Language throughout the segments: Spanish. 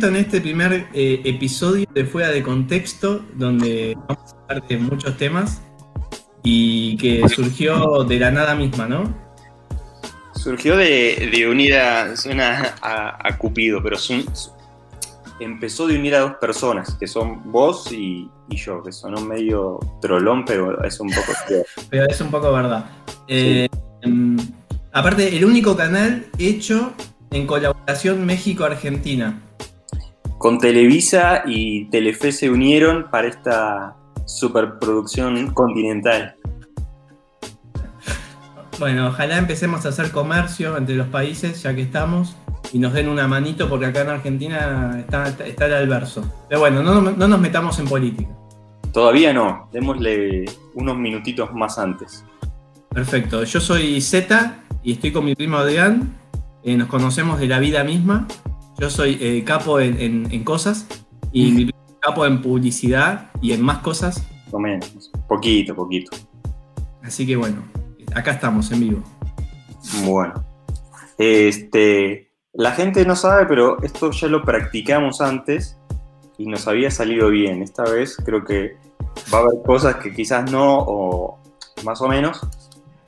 en este primer eh, episodio de Fuera de Contexto, donde vamos a hablar de muchos temas y que surgió de la nada misma, ¿no? Surgió de, de unir a, suena a, a Cupido, pero empezó de unir a dos personas, que son vos y, y yo, que sonó medio trolón, pero es un poco. Pero es un poco verdad. Eh, em, aparte, el único canal hecho en colaboración México-Argentina. Con Televisa y Telefe se unieron para esta superproducción continental. Bueno, ojalá empecemos a hacer comercio entre los países, ya que estamos, y nos den una manito, porque acá en Argentina está, está el alverso. Pero bueno, no, no nos metamos en política. Todavía no, démosle unos minutitos más antes. Perfecto, yo soy Z y estoy con mi primo Adrián. Eh, nos conocemos de la vida misma. Yo soy eh, capo en, en- en cosas y mi primo es capo en publicidad y en más cosas. O menos, poquito, poquito. Así que bueno, acá estamos en vivo. Bueno, este, la gente no sabe, pero esto ya lo practicamos antes y nos había salido bien. Esta vez creo que va a haber cosas que quizás no, o más o menos,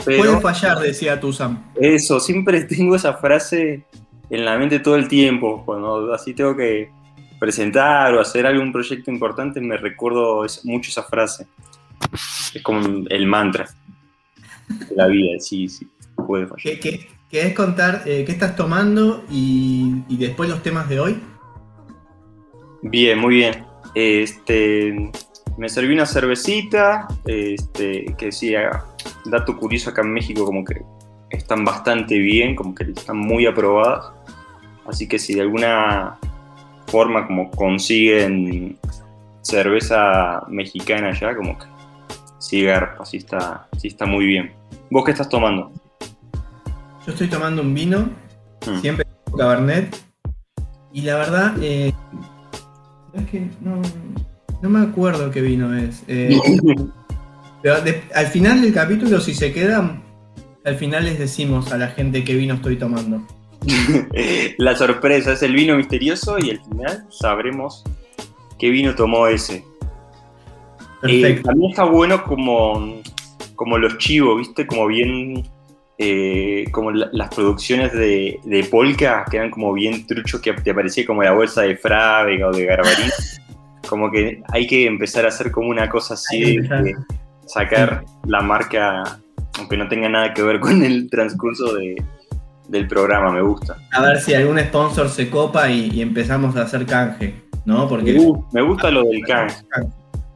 Puede pero fallar, decía tú, Sam. eso, siempre tengo esa frase en la mente todo el tiempo. Cuando así tengo que presentar o hacer algún proyecto importante, me recuerdo es- mucho esa frase. Es como el mantra de la vida, sí, sí, puede fallar. ¿Qué, qué- querés contar eh, qué estás tomando y, y después los temas de hoy? Bien, muy bien. Este, me serví una cervecita, este, que sí, ah, dato curioso acá en México, como que están bastante bien, como que están muy aprobadas. Así que si de alguna forma como consiguen cerveza mexicana ya, como que sí garpa, sí está, sí está muy bien. ¿Vos qué estás tomando? Yo estoy tomando un vino, Mm. siempre Cabernet, y la verdad, eh, es que no, no me acuerdo qué vino es. Eh, pero de- al final del capítulo, si se quedan, al final les decimos a la gente qué vino estoy tomando. La sorpresa es el vino misterioso y al final sabremos qué vino tomó ese. Eh, también está bueno como, como los chivos, ¿viste? Como bien. eh, como la- las producciones de, de Polka, que eran como bien truchos, que te parecía como la bolsa de Frávega o de Garbarín. como que hay que empezar a hacer como una cosa así, de sacar la marca, aunque no tenga nada que ver con el transcurso de- del programa, me gusta. A ver si algún sponsor se copa y, y empezamos a hacer canje, ¿no? Porque Me gu- me gusta lo del can.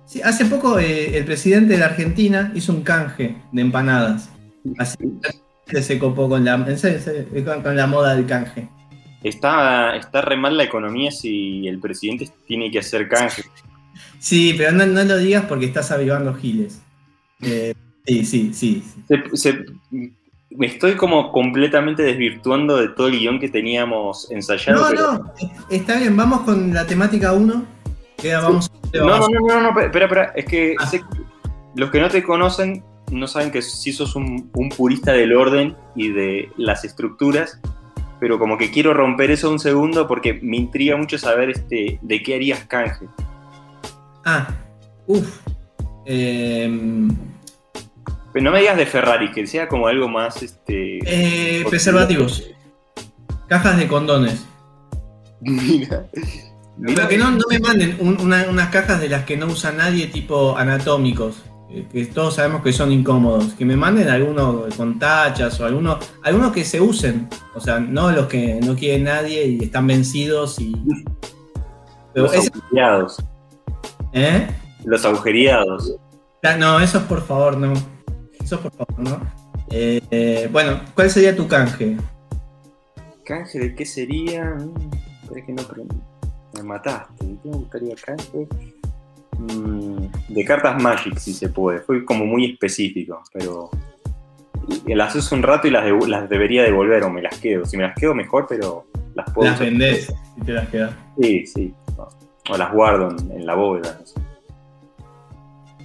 Sí, hace poco eh, el presidente de la Argentina hizo un canje de empanadas. Así que se copó con la, con, la moda del canje. Está, está re mal la economía si el presidente tiene que hacer canje. Sí, pero no, no lo digas porque estás avivando giles. Eh, sí, sí, sí. sí. Se- se- me estoy como completamente desvirtuando de todo el guion que teníamos ensayado. No, pero- no, está bien, vamos con la temática 1. Que ahora vamos no, no, no, no, no, espera, espera, es que Ah. sé que los que no te conocen no saben que sí sos un, un purista del orden y de las estructuras, pero como que quiero romper eso un segundo porque me intriga mucho saber este, de qué harías canje. Ah, uff. Eh, Pero no me digas de Ferrari, que sea como algo más... Este, eh, preservativos. Cajas de condones. Mira. Pero que no, no me manden un- una- unas cajas de las que no usa nadie, tipo anatómicos, eh, que todos sabemos que son incómodos. Que me manden algunos con tachas o algunos, algunos que se usen. O sea, no los que no quiere nadie y están vencidos y. Pero Los agujereados. ¿eh? Los agujereados. Ah, No, esos por favor, no. Por favor, no. Eh, eh, bueno, ¿cuál sería tu canje? ¿Canje de qué sería? Mm, que no. Me mataste. ¿De qué me gustaría canje? Mm, de cartas Magic, si se puede. Fue como muy específico, pero. Las uso un rato y las, debería devolver o me las quedo. Si me las quedo, mejor, pero las puedo Las usar. vendés si te las quedas. Sí, sí. O las guardo en, en la bóveda. no sé.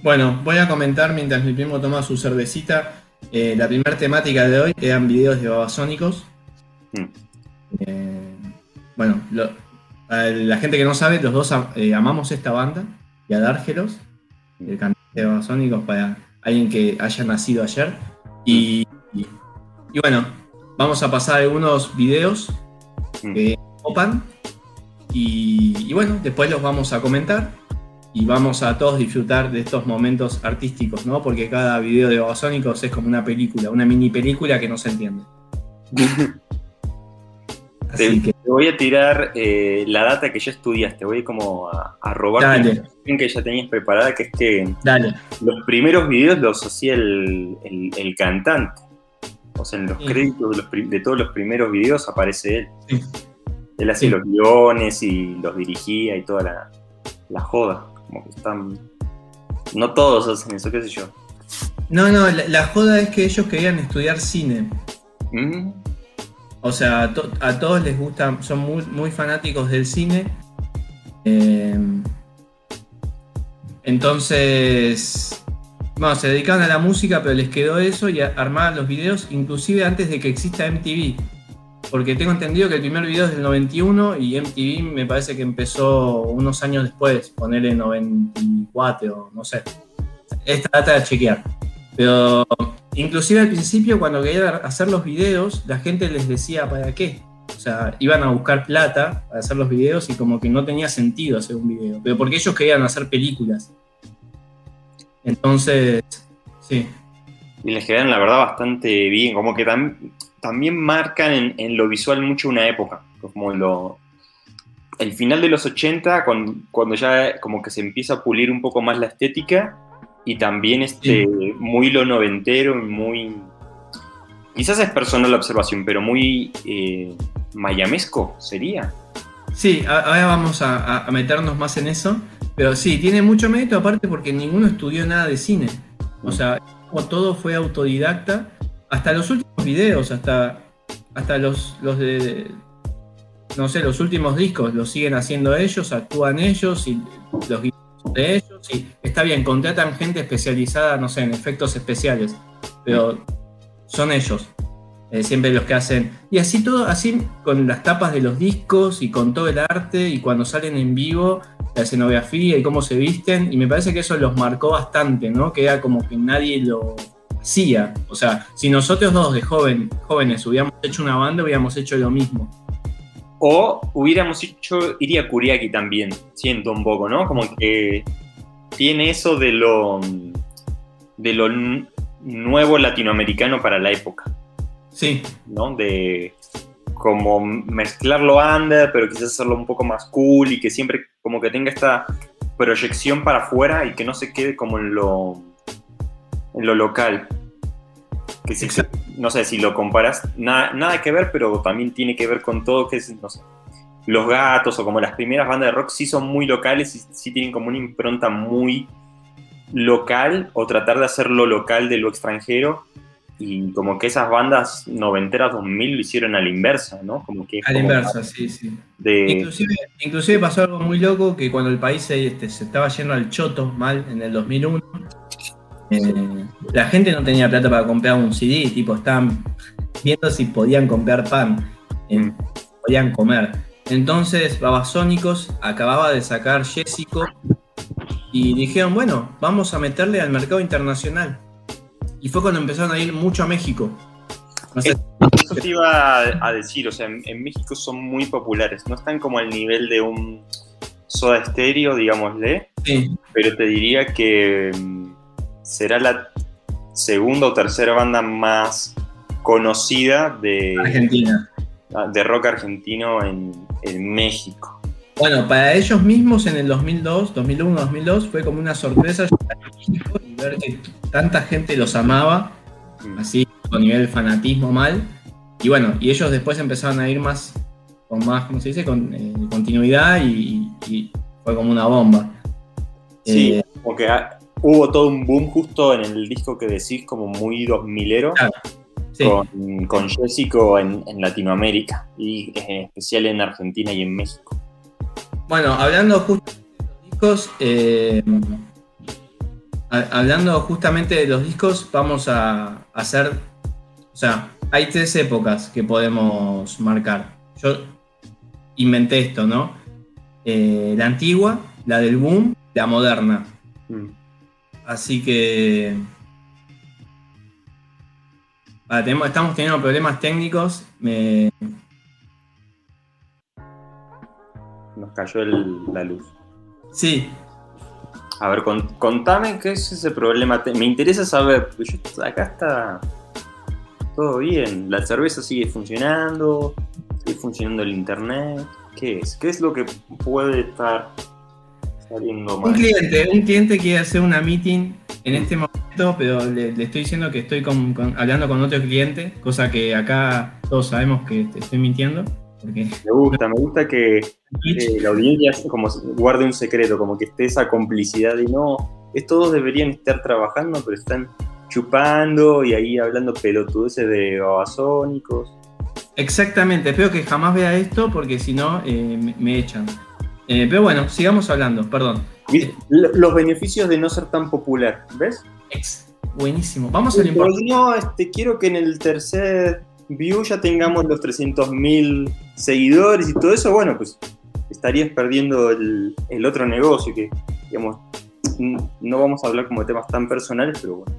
Bueno, voy a comentar mientras mi primo toma su cervecita. eh, la primera temática de hoy eran videos de babasónicos. Mm. Eh, bueno, lo- la gente que no sabe, los dos eh, amamos esta banda y a Dárgelos, el cantante de Babasónicos, para alguien que haya nacido ayer. Y, y, bueno, vamos a pasar algunos videos mm. que opan y, y bueno, después los vamos a comentar y vamos a todos disfrutar de estos momentos artísticos, ¿no? Porque cada video de Babasónicos es como una película, una mini película que no se entiende. te, voy a tirar eh, la data que ya estudiaste, voy como a, robar la información que ya tenías preparada, que es que los primeros videos los hacía el, cantante. O sea, en los créditos de, todos los primeros videos aparece él. Él hacía los guiones y los dirigía y toda la, la joda. Como que están. No todos hacen eso, qué sé yo. No, no, la, joda es que ellos querían estudiar cine. Mm. O sea, a, todos les gusta, son muy, muy fanáticos del cine. Eh, entonces, bueno, se dedicaban a la música, pero les quedó eso y armaban los videos, inclusive antes de que exista MTV. Porque tengo entendido que el primer video es del 91 y MTV me parece que empezó unos años después, ponerle 94 no sé. Esta data de chequear. Pero inclusive al principio cuando querían hacer los videos, la gente les decía para qué. O sea, iban a buscar plata para hacer los videos y como que no tenía sentido hacer un video. Pero porque ellos querían hacer películas. Entonces, sí. Y les quedan la verdad bastante bien. Como que también también marcan en, lo visual mucho una época, como lo, el final de los 80, cuando, ya como que se empieza a pulir un poco más la estética, y también este, muy lo noventero, muy... Quizás es personal la observación, pero muy eh, mayamesco sería. Sí, ahora vamos a, meternos más en eso, pero sí, tiene mucho mérito aparte porque ninguno estudió nada de cine. O mm. sea, todo fue autodidacta hasta los últimos videos, hasta, hasta los, los de, no sé, los últimos discos los siguen haciendo ellos, actúan ellos y los son de ellos. Y está bien, contratan gente especializada, no sé, en efectos especiales, pero son ellos. Eh, siempre los que hacen. Y así todo, así con las tapas de los discos y con todo el arte y cuando salen en vivo, la escenografía y cómo se visten. Y me parece que eso los marcó bastante, ¿no? Que era como que nadie lo, hacía. O sea, si nosotros dos de joven, jóvenes hubiéramos hecho una banda, hubiéramos hecho lo mismo. O hubiéramos hecho Iria Kuriaki también, siento un poco, ¿no? Como que tiene eso de lo, de lo nuevo latinoamericano para la época. Sí. ¿No? De como mezclarlo under, pero quizás hacerlo un poco más cool y que siempre como que tenga esta proyección para afuera y que no se quede como en lo en lo local. Que no sé si lo comparas, nada, nada que ver, pero también tiene que ver con todo, que es, no sé, los gatos o como las primeras bandas de rock sí son muy locales y sí tienen como una impronta muy local o tratar de hacerlo local de lo extranjero y como que esas bandas noventeras 2000 lo hicieron a la inversa, ¿no? Como que a la inversa, sí, sí. Inclusive, inclusive, pasó algo muy loco que cuando el país se, este, se estaba yendo al choto mal en el 2001, eh, la gente no tenía plata para comprar un CD, tipo, estaban viendo si podían comprar pan, eh, podían comer. Entonces, Babasónicos acababa de sacar Jessico y dijeron, bueno, vamos a meterle al mercado internacional. Y fue cuando empezaron a ir mucho a México. Eso te iba a decir, o sea, en, México son muy populares, no están como al nivel de un soda estéreo, digámosle, pero te diría que mm, será la segunda o tercera banda más conocida de Argentina. De rock argentino en, México. Bueno, para ellos mismos en el 2002, 2001, 2002 fue como una sorpresa llegar a México y ver que tanta gente los amaba, mm. así con nivel fanatismo mal. Y bueno, y ellos después empezaron a ir más, con más, ¿cómo se dice? Con eh, continuidad y, fue como una bomba. Sí, eh, porque hubo todo un boom justo en el disco que decís como muy 2000ero. Con, con Jessico en, Latinoamérica y en especial en Argentina y en México. Bueno, hablando justamente de los discos, eh, hablando justamente de los discos, vamos a hacer, o sea, hay tres épocas que podemos marcar. Yo inventé esto, ¿no? eh, la antigua, la del boom, la moderna. Mm. Así que. Tenemos- estamos teniendo problemas técnicos. Me- Nos cayó el- la luz. Sí, A ver, con- contame qué es ese problema. Me interesa saber. porque yo- acá está todo bien. La cerveza sigue funcionando. Sigue funcionando el internet. ¿Qué es? ¿Qué es lo que puede estar saliendo un cliente, un cliente quiere hacer una meeting en este momento, pero le, le estoy diciendo que estoy con- con- hablando con otro cliente, cosa que acá todos sabemos que te estoy mintiendo. Porque Me gusta, me gusta que eh, la audiencia como guarde un secreto, como que esté esa complicidad de no, todos deberían estar trabajando, pero están chupando y ahí hablando pelotudeces de babasónicos. Exactamente, espero que jamás vea esto porque si no eh, me, me echan. Eh, pero bueno, sigamos hablando, perdón. Los beneficios de no ser tan popular, ¿ves? Ex, buenísimo. Vamos a lo importante. no, este, quiero que en el tercer view ya tengamos los 300.000 seguidores y todo eso, bueno, pues estarías perdiendo el, el otro negocio que, digamos, no vamos a hablar como de temas tan personales, pero bueno.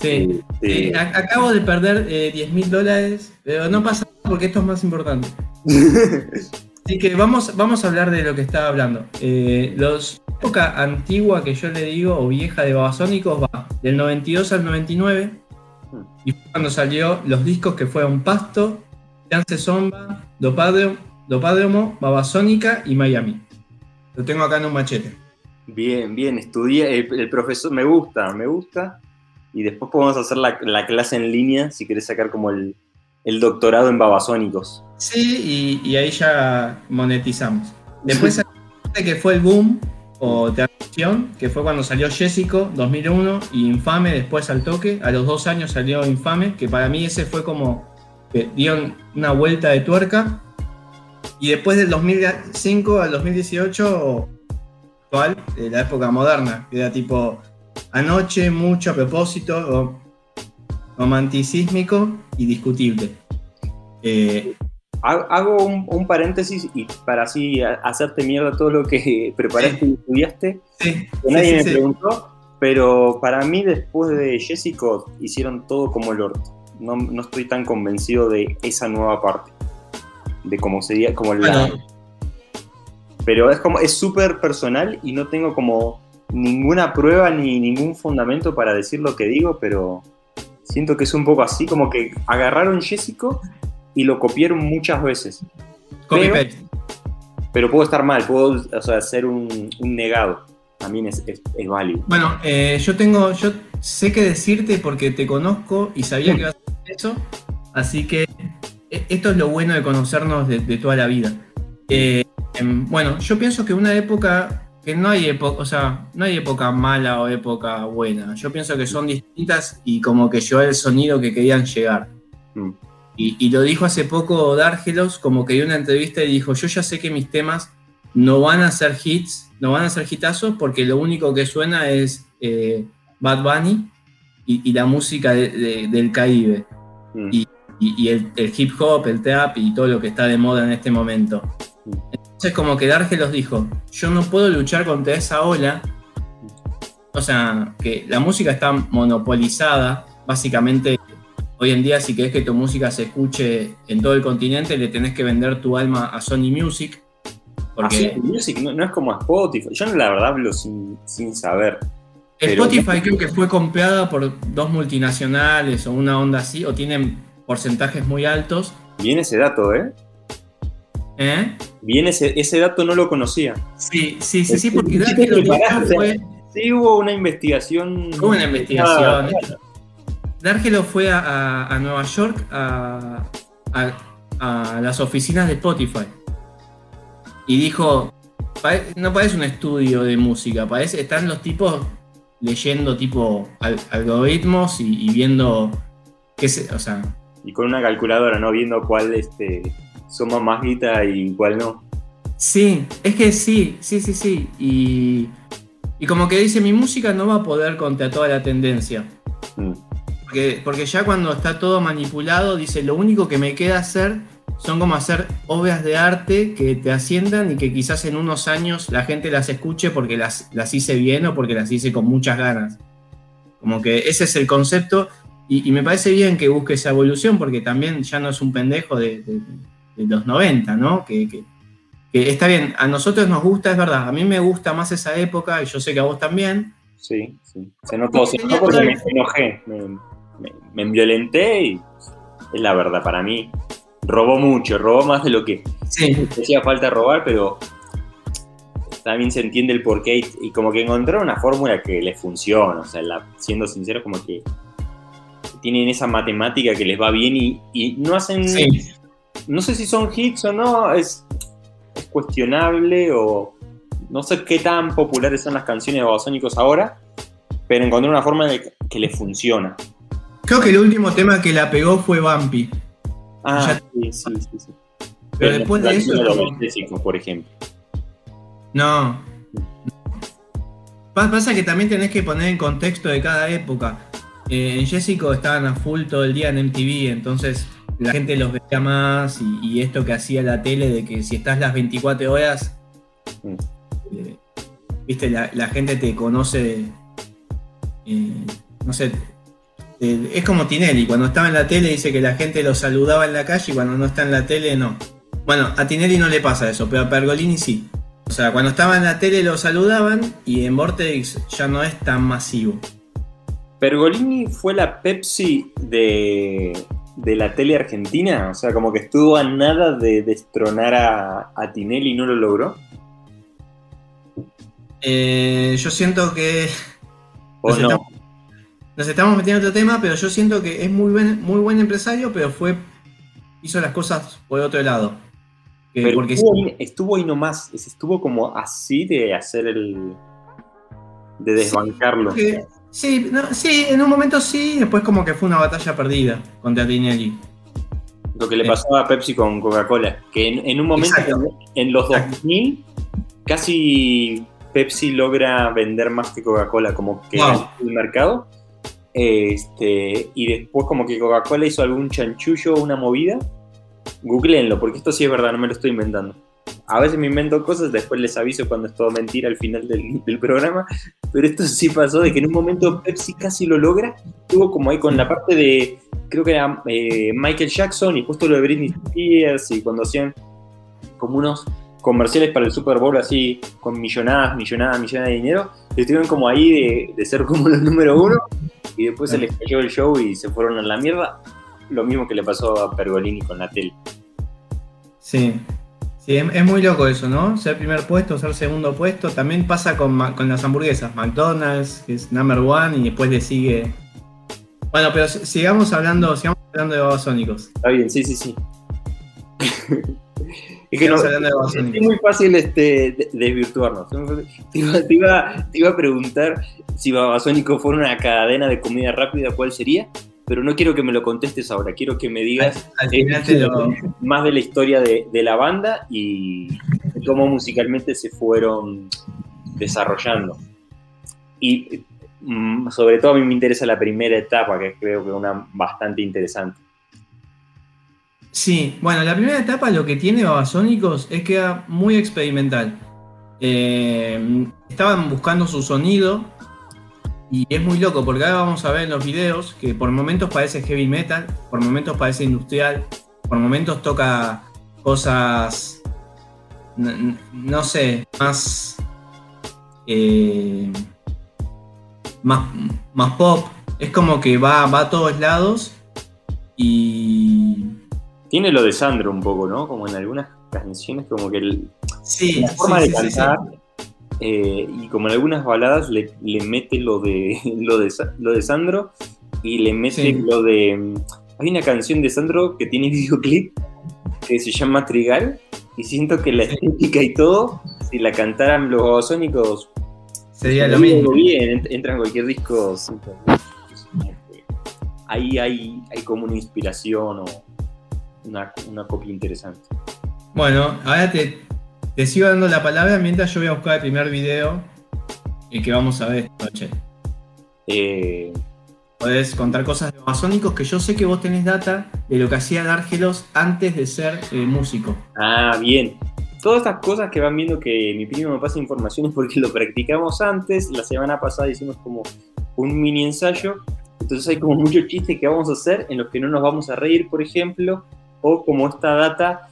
Sí. Este, Eh, acabo de perder eh, 10 mil dólares, pero no pasa nada porque esto es más importante. Así que vamos, vamos a hablar de lo que estaba hablando. Eh, los época antigua que yo le digo, o vieja de Babasónicos, va del 92 al 99. Y fue cuando salió los discos que fueron Pasto, Chance Zomba, Dopádromo, Babasónica y Miami. Lo tengo acá en un machete. Bien, bien, estudié, el, el profesor, me gusta, me gusta. Y después podemos hacer la, la clase en línea si querés sacar como el, el doctorado en babasónicos. Sí, y, y ahí ya monetizamos. Después que fue el boom o transición, que fue cuando salió Jessico, 2001, y Infame después al toque. A los dos años salió Infame, que para mí ese fue como que dieron una vuelta de tuerca. Y después del 2005 al 2018, actual, de la época moderna, que era tipo anoche, mucho a propósito, ro- romanticísmico y discutible. Eh, Ha- Hago un, un paréntesis y para así hacerte mierda todo lo que preparaste y estudiaste, sí, que nadie sí, me preguntó, pero para mí después de Jessica hicieron todo como el orto. No, no estoy tan convencido de esa nueva parte, de cómo sería, como la... Bueno, pero es como es súper personal y no tengo como ninguna prueba ni ningún fundamento para decir lo que digo, pero siento que es un poco así, como que agarraron Jessica y lo copiaron muchas veces. copy pero- paste. Pero puedo estar mal, puedo o sea, ser un, un negado. También es, es- es válido. Bueno, eh, yo tengo, yo sé qué decirte porque te conozco y sabía que ibas a hacer eso, así que eh, esto es lo bueno de conocernos de, de toda la vida. Eh, em, bueno, yo pienso que una época, que no hay época, o sea, no hay época mala o época buena. Yo pienso que son distintas y como que llevar el sonido que querían llegar. Mm. Y, y lo dijo hace poco Dárgelos, como que dio una entrevista y dijo, yo ya sé que mis temas no van a ser hits, no van a ser hitazos porque lo único que suena es eh, Bad Bunny y, y la música de- de- del Caribe Mm. Y- y, y el, el hip hop, el trap y todo lo que está de moda en este momento. Mm. Entonces como que Dargelos dijo, yo no puedo luchar contra esa ola, o sea, que la música está monopolizada, básicamente hoy en día si querés que tu música se escuche en todo el continente le tenés que vender tu alma a Sony Music, porque Así, Music no, no es como Spotify. Yo la verdad hablo sin, sin saber. pero- Spotify creo que fue comprada por dos multinacionales o una onda así, o tienen porcentajes muy altos. Viene ese dato, ¿eh? ¿Eh? Viene ese, ese dato no lo conocía. Sí, sí, sí, sí, porque ¿Qué te preparaste? fue... Sí, hubo una investigación. Hubo una investigación. Dargelo fue a, a- a Nueva York a, a- las oficinas de Spotify y dijo, "Pare- no parece un estudio de música, parece, están los tipos leyendo tipo al- algoritmos y, y viendo qué se, o sea, Y con una calculadora, ¿no? Viendo cuál este, suma más guita y cuál no. sí, es que sí, sí, sí, sí, y, y como que dice, mi música no va a poder contra toda la tendencia. Mm. Porque, porque ya cuando está todo manipulado, dice, lo único que me queda hacer son como hacer obras de arte que te asciendan y que quizás en unos años la gente las escuche porque las, las hice bien o porque las hice con muchas ganas. Como que ese es el concepto y, me parece bien que busque esa evolución porque también ya no es un pendejo de, los 90, ¿no? Que, que, está bien, a nosotros nos gusta, es verdad, a mí me gusta más esa época y yo sé que a vos también. Sí, sí. Se notó, se notó porque me enojé, me, me, violenté y es la verdad para mí. Robó mucho, robó más de lo que sí. hacía falta robar, pero también se entiende el porqué y, como que encontrar una fórmula que les funciona, o sea, siendo sincero, como que tienen esa matemática que les va bien y, no hacen... No sé si son hits o no, es, cuestionable o no sé qué tan populares son las canciones de Babasónicos ahora, pero encontré una forma de que les funciona. Creo que el último tema que la pegó fue Bumpy. Ah, sí, sí, sí, Pero, después de eso. por ejemplo. No. Pasa que también tenés que poner en contexto de cada época. Eh, en Jessico estaban a full todo el día en MTV, entonces la gente los veía más y, esto que hacía la tele de que si estás las 24 horas, mm. eh, viste, la, gente te conoce, eh, no sé, es como Tinelli, cuando estaba en la tele dice que la gente lo saludaba en la calle y cuando no está en la tele no. Bueno, a Tinelli no le pasa eso, pero a Pergolini sí. O sea, cuando estaba en la tele lo saludaban y en Vortex ya no es tan masivo. Pergolini fue la Pepsi de, la tele argentina, o sea, como que estuvo a nada de destronar a, Tinelli y no lo logró. Eh, yo siento que... Nos, no? estamos, nos, estamos, metiendo en otro tema, pero yo siento que es muy buen, muy buen empresario, pero fue hizo las cosas por otro lado. porque estuvo, estuvo ahí nomás, estuvo como así de hacer el... de desbancarlo. Sí, sí, en un momento sí, después como que fue una batalla perdida contra Tinelli. Lo que le pasó a Pepsi con Coca-Cola, que en, un momento, en los 2000, casi Pepsi logra vender más que Coca-Cola, como que en el mercado. Este, y después como que Coca-Cola hizo algún chanchullo, una movida. Googleenlo, porque esto sí es verdad, no me lo estoy inventando a veces me invento cosas, después les aviso cuando es todo mentira al final del, programa, pero esto sí pasó de que en un momento Pepsi casi lo logra, estuvo como ahí con la parte de, creo que era eh, Michael Jackson y justo lo de Britney Spears y cuando hacían como unos comerciales para el Super Bowl así con millonadas, millonadas, millonadas de dinero, estuvieron como ahí de, ser como los número uno y después se les cayó el show y se fueron a la mierda, lo mismo que le pasó a Pergolini con la tele. Sí, Sí, es, muy loco eso, ¿no? Ser primer puesto, ser segundo puesto. También pasa con, las hamburguesas. McDonald's, que es number one, y después le sigue. Bueno, pero sigamos hablando, sigamos hablando de babasónicos. Está bien, sí, sí, sí. es que no, es muy fácil este, desvirtuarnos. Te iba, te iba, a preguntar si Babasónico fuera una cadena de comida rápida, ¿cuál sería? Pero no quiero que me lo contestes ahora, quiero que me digas más de la historia de, la banda y cómo musicalmente se fueron desarrollando. Y mm, sobre todo a mí me interesa la primera etapa, que creo que es una bastante interesante. Sí, bueno, la primera etapa lo que tiene Babasónicos es que era muy experimental. Eh, estaban buscando su sonido, y es muy loco porque ahora vamos a ver en los videos que por momentos parece heavy metal, por momentos parece industrial, por momentos toca cosas, no, sé, más, eh, más, más pop. Es como que va, va a todos lados y... Tiene lo de Sandro un poco, ¿no? Como en algunas canciones, como que el, la forma de cantar eh, y como en algunas baladas le, mete lo de, lo de, lo de Sandro y le mete lo de... Hay una canción de Sandro que tiene videoclip que se llama Trigal y siento que la estética y todo, si la cantaran los babasónicos, sería lo mismo. Bien, entra en cualquier disco. Ahí hay, hay como una inspiración o una, una copia interesante. Bueno, ahora te, te sigo dando la palabra mientras yo voy a buscar el primer video y que vamos a ver esta noche. Eh, podés contar cosas de Babasónicos que yo sé que vos tenés data de lo que hacía Dárgelos antes de ser eh, músico. Ah, bien. Todas estas cosas que van viendo que mi primo me pasa información es porque lo practicamos antes. La semana pasada hicimos como un mini ensayo. Entonces hay como muchos chistes que vamos a hacer en los que no nos vamos a reír, por ejemplo. O como esta data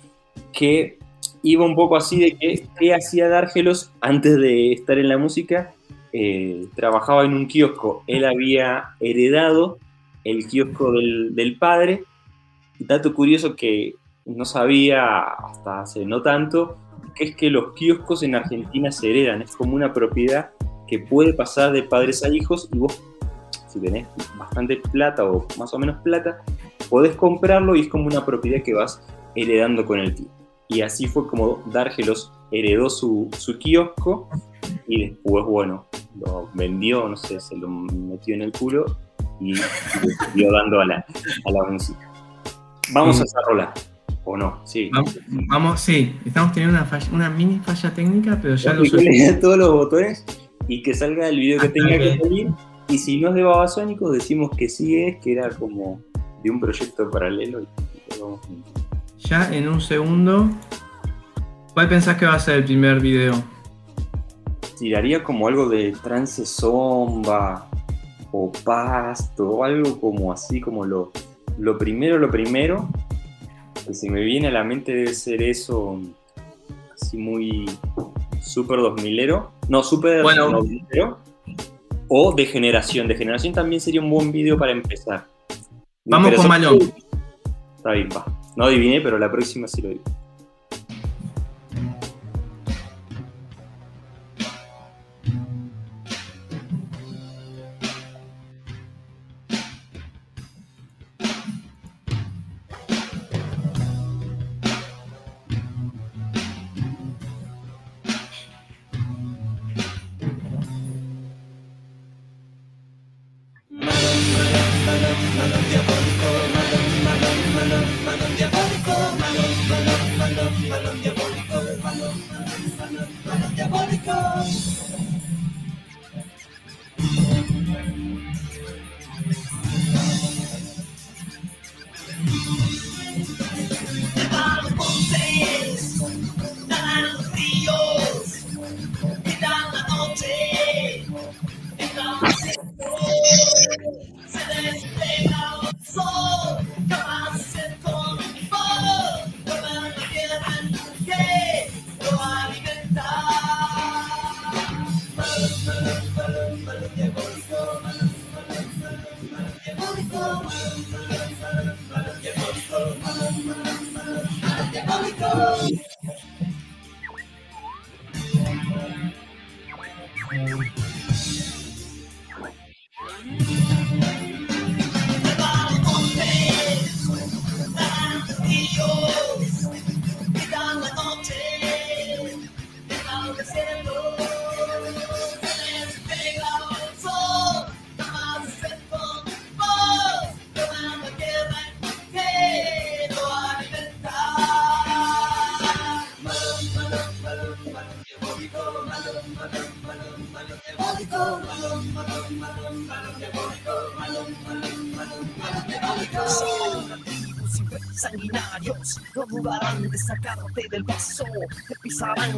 que iba un poco así de que qué hacía Dárgelos antes de estar en la música. Eh, trabajaba en un kiosco. Él había heredado el kiosco del, del padre. Dato curioso que no sabía hasta hace no tanto, que es que los kioscos en Argentina se heredan, es como una propiedad que puede pasar de padres a hijos y vos, si tenés bastante plata o más o menos plata, podés comprarlo y es como una propiedad que vas heredando con el tiempo. Y así fue como Dargelos heredó su, su kiosco y después, bueno, lo vendió, no sé, se lo metió en el culo y, le siguió dando a la, a la música. Vamos a esa rola. ¿O no? Sí. Vamos, vamos, sí, estamos teniendo una, falla- una mini falla técnica, pero ya lo a todos los botones y que salga el video que Hasta tenga que salir. Y si no es de Babasónicos, decimos que sí es, que era como de un proyecto paralelo. Y, y lo vamos a- Ya en un segundo. ¿Cuál pensás que va a ser el primer video? Tiraría como algo de trance zomba o pasto, o algo como así, como lo, lo primero, lo primero. Que se me viene a la mente debe ser eso, así muy super 2000ero. No, super Bueno. 2000ero. O de generación. De generación también sería un buen video para empezar. Vamos con Malón. Está bien, va. No adiviné, pero la próxima sí lo digo.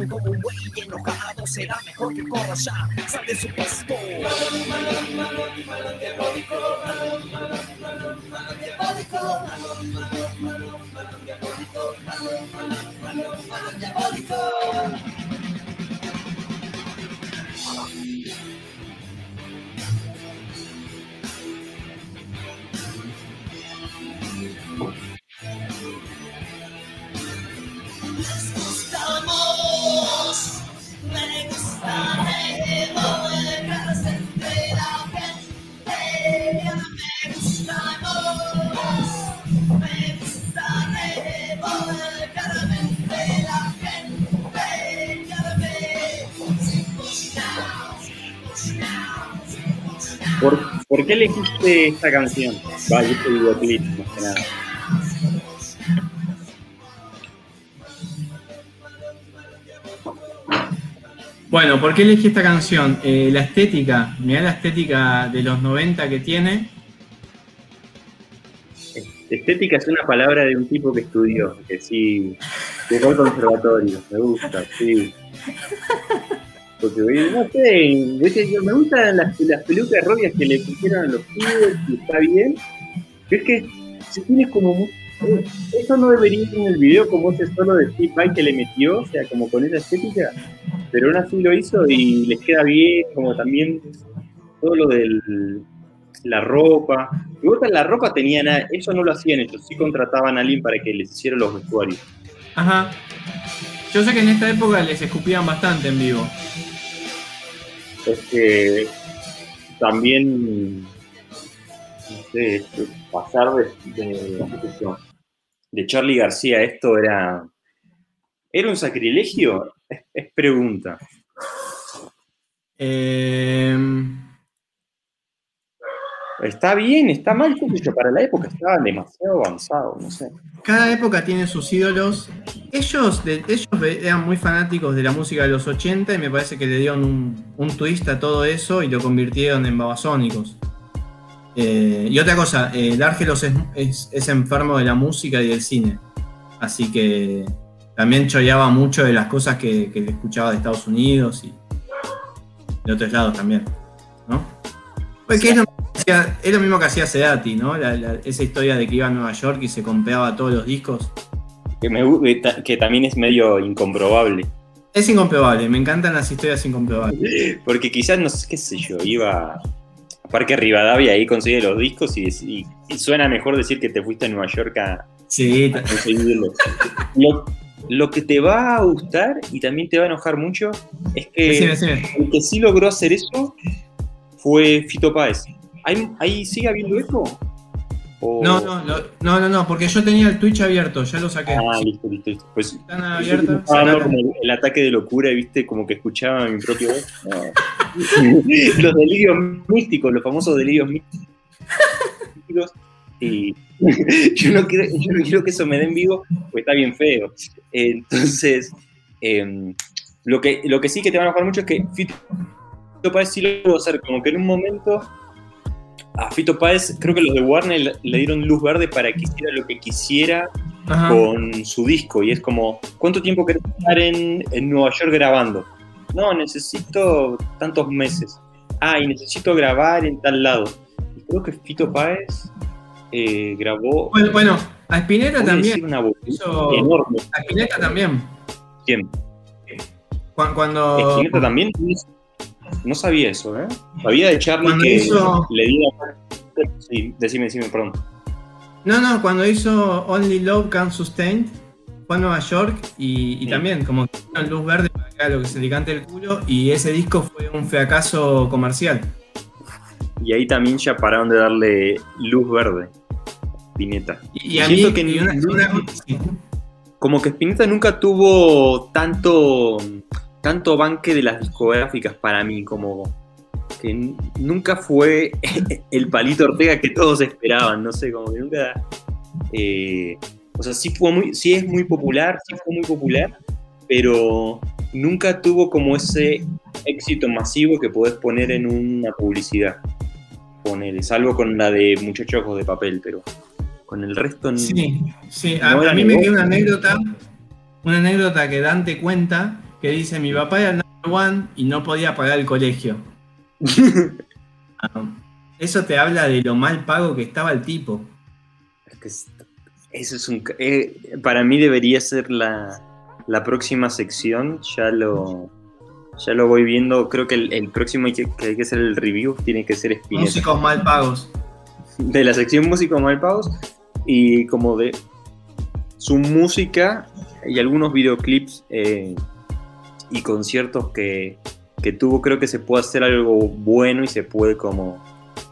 Como un buey enojado será mejor que corras ya sal de su pasto elegiste esta canción? Va, yo te digo clip, más que nada. Bueno, ¿por qué elegí esta canción? Eh, la estética, mirá la estética de los 90 que tiene. Estética es una palabra de un tipo que estudió, que sí, que fue al conservatorio, me gusta, sí. Porque, no sé, me gustan las, pelucas rubias que le pusieron a los pibes y está bien. Es que si tienes como eso no debería ir en el video como ese solo de Steve Vai que le metió, o sea, como con esa estética, pero aún así lo hizo y les queda bien, como también todo lo de la ropa. Y vos la ropa tenía nada, eso no lo hacían ellos, sí contrataban a alguien para que les hiciera los vestuarios. Ajá. Yo sé que en esta época les escupían bastante en vivo. Es que también, no sé, pasar de, de, Charlie García esto era, ¿era un sacrilegio? Es, es pregunta. Eh, Está bien, está mal, yo, para la época estaban demasiado avanzados, no sé. cada época tiene sus ídolos. Ellos, de- ellos eran muy fanáticos de la música de los 80 y me parece que le dieron un, un twist a todo eso y lo convirtieron en babasónicos. Eh, y otra cosa, eh, Dargelos es, es- es enfermo de la música y del cine. Así que también choreaba mucho de las cosas que, que le escuchaba de Estados Unidos y de otros lados también. ¿No? Pues que es, lo, hacía- es lo mismo que hacía Sedati, ¿no? La- la- esa historia de que iba a Nueva York y se compraba todos los discos. Que, me también es medio incomprobable. Es incomprobable, me encantan las historias incomprobables. Porque quizás, no sé qué sé yo, iba a Parque Rivadavia y ahí consigue los discos y, y- y suena mejor decir que te fuiste a Nueva York a, Sí, a conseguirlos. Lo, lo que te va a gustar y también te va a enojar mucho es que el que sí logró hacer eso fue Fito Páez. ¿Ahí, ahí sigue habiendo eco? O- No, no, lo- no, no, no, porque yo tenía el Twitch abierto, ya lo saqué. Ah, listo, listo, listo. Pues Están abiertas. estaba como el, el ataque de locura, viste, como que escuchaba mi propio voz. No. los delirios místicos, los famosos delirios místicos. Y yo no, quiero, yo no quiero que eso me den vivo, pues está bien feo. Entonces, em, lo, que, lo que sí que te va a enojar mucho es que Fito Páez sí lo pudo hacer, como que en un momento a Fito Páez, creo que los de Warner le, dieron luz verde para que hiciera lo que quisiera Ajá. con su disco y es como, ¿cuánto tiempo querés estar en, en Nueva York grabando? No, necesito tantos meses. Ah, y necesito grabar en tal lado. Y creo que Fito Páez eh, grabó... Bueno, bueno, a Spinetta también. una voz hizo- enorme. A Spinetta también. ¿Quién? Cu- Cuando. Spinetta también. No sabía eso, ¿eh? Sabía de Charlie Cuando que hizo- le dio la... Sí, decime, decime, perdón. No, no, cuando hizo Only Love Can Sustain, fue a Nueva York y, y Sí. también como que dieron luz verde para lo que se le cante el culo y ese disco fue un fracaso comercial. Y ahí también ya pararon de darle luz verde. Spinetta. Y, y a mí, que y una- una- como que Spinetta nunca tuvo tanto tanto banque de las discográficas para mí, como que nunca fue el palito Ortega que todos esperaban, no sé, como que nunca... eh, o sea, sí, fue muy, sí es muy popular, sí fue muy popular, pero nunca tuvo como ese éxito masivo que podés poner en una publicidad. Ponele, salvo con la de Muchachos de Papel, pero con el resto... Sí, sí. A, No a mí me vos. queda una anécdota, una anécdota que Dante cuenta, que dice, mi papá era el number one y no podía pagar el colegio. Ah, Eso te habla de lo mal pago que estaba el tipo. Eso es un. eh, para mí debería ser la, la próxima sección. Ya lo. Ya lo voy viendo. Creo que el, el próximo que, que hay que hacer el review. Tiene que ser Spinetta. Músicos mal pagos. De la sección Músicos Malpagos. Y como de su música y algunos videoclips eh, y conciertos que, que tuvo. Creo que se puede hacer algo bueno y se puede como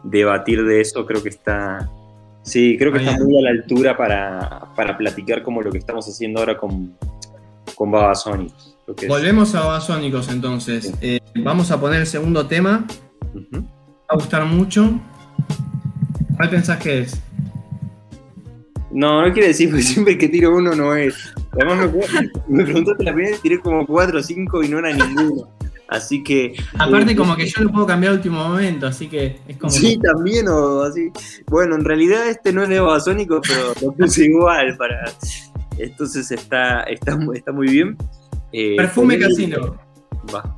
debatir de eso. Creo que está. Sí, creo que está muy a la altura para, para platicar como lo que estamos haciendo ahora con, con Babasónicos. Que es- Volvemos a Babasónicos entonces. Eh, vamos a poner el segundo tema. Va a gustar mucho. ¿Cuál pensás que es? No, no quiere decir, porque siempre que tiro uno no es. Además me, me preguntaste la primera vez, tiré como 4 o 5 y no era ninguno. Así que. Aparte, eh, como que yo lo puedo cambiar a último momento, así que es como. Sí, también, o así. Bueno, en realidad este no es de Babasónico, pero lo puse igual para. Entonces está, está, está muy bien. Eh, Perfume casino. Va.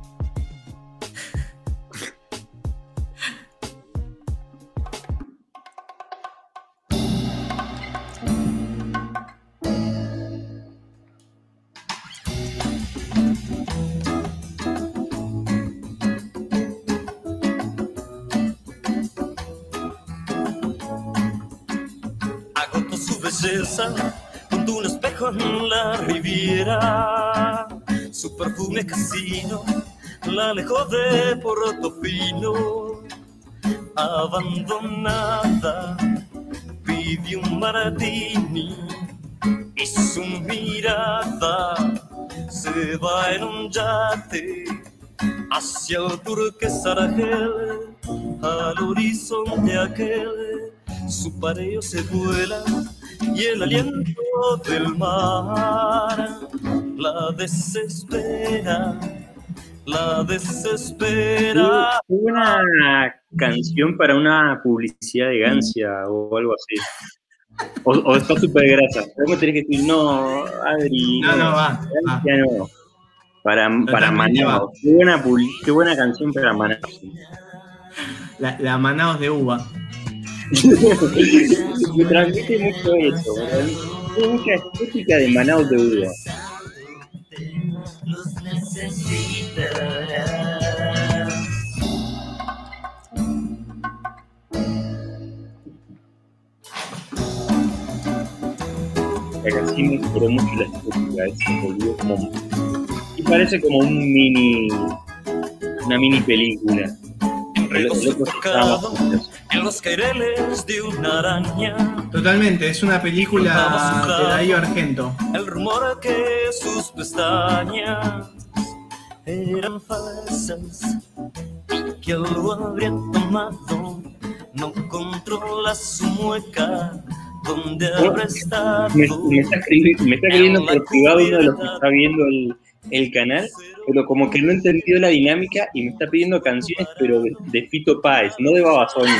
Perfume casino la alejó de Portofino. Abandonada, pidió un martini y su mirada se va en un yate hacia el turquesa Argel, al horizonte aquel su pareo se vuela y el aliento del mar la desespera, la desespera. Qué buena canción para una publicidad de Gancia o algo así. O, o está súper grasa. Luego tenés que decir, no, Adri. No, no, va. Gancia no. Para, para Manaus. Qué buena, qué buena canción para Manaus. La, la Manaos de uva. Me transmite mucho eso. Tiene mucha estética de Manaus de Uva. Los necesita. La canción me superó mucho la estética. eh, Se volvió como. Y parece como un mini. Una mini película. En los caireles de una araña. Totalmente, es una película de Darío Argento. El rumor que sus pestañas eran falsas y que lo habría tomado. No controla su mueca donde habrá estado me, me está escribiendo, me está escribiendo por privado uno de los que está viendo el, el canal, pero como que no entendió la dinámica y me está pidiendo canciones, pero de, de Fito Páez, no de Babasónico.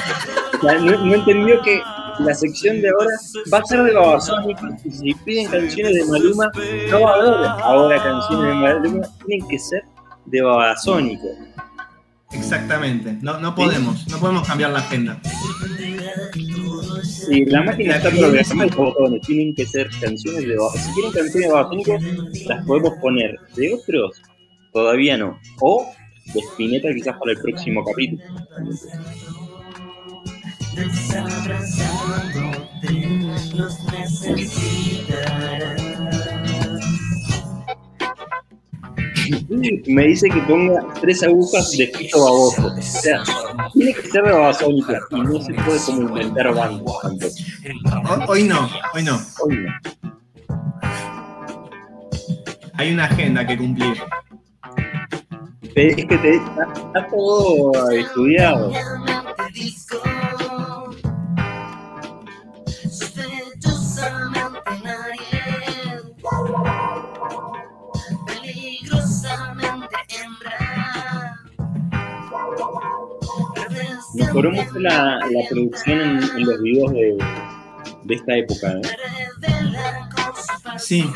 O sea, no, no entendió que la sección de ahora va a ser de Babasónico y si piden canciones de Maluma, no va a haber ahora canciones de Maluma, tienen que ser de Babasónico. Exactamente. No, no podemos, no podemos cambiar la agenda. Sí, la máquina está programada y botones, tienen que ser canciones de Babasónico. Si quieren canciones de Babasónico, las podemos poner. De otros, todavía no. O de Spinetta quizás para el próximo capítulo. Me dice que ponga tres agujas de Fito Baboso. O sea, tiene que ser de Babasónico y no se puede como inventar bandas Hoy no, hoy no. Hoy no. Hay una agenda que cumplir. Te- Es que te, está, está todo estudiado. Mejoró mucho la, la producción en, en los videos de, de esta época. ¿eh? Sí.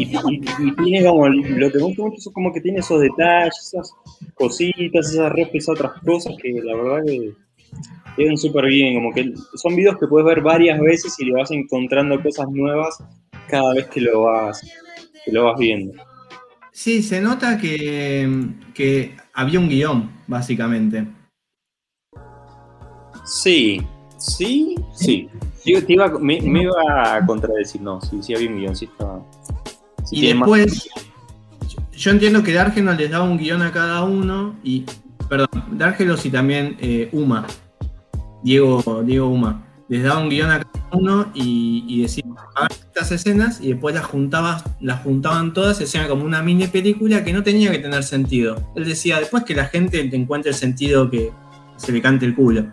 Y, y- y tiene como, lo que me gusta mucho es como que tiene esos detalles, esas cositas, esas repes, otras cosas que la verdad que quedan súper bien, como que son videos que puedes ver varias veces y le vas encontrando cosas nuevas cada vez que lo vas, que lo vas viendo. Sí, se nota que, que había un guion, básicamente. Sí, sí, sí. Yo te iba, me, me iba a contradecir, no, sí, sí había un guion, sí estaba. Y más- después, yo entiendo que Dargelo les daba un guion a cada uno, y, perdón, Dargelos y también eh, Uma, Diego, Diego Uma, les daba un guion a cada uno y, y decía, hagan estas escenas, y después las, juntabas, las juntaban todas, hacían como una mini película que no tenía que tener sentido. Él decía, después que la gente te encuentre el sentido que se le cante el culo.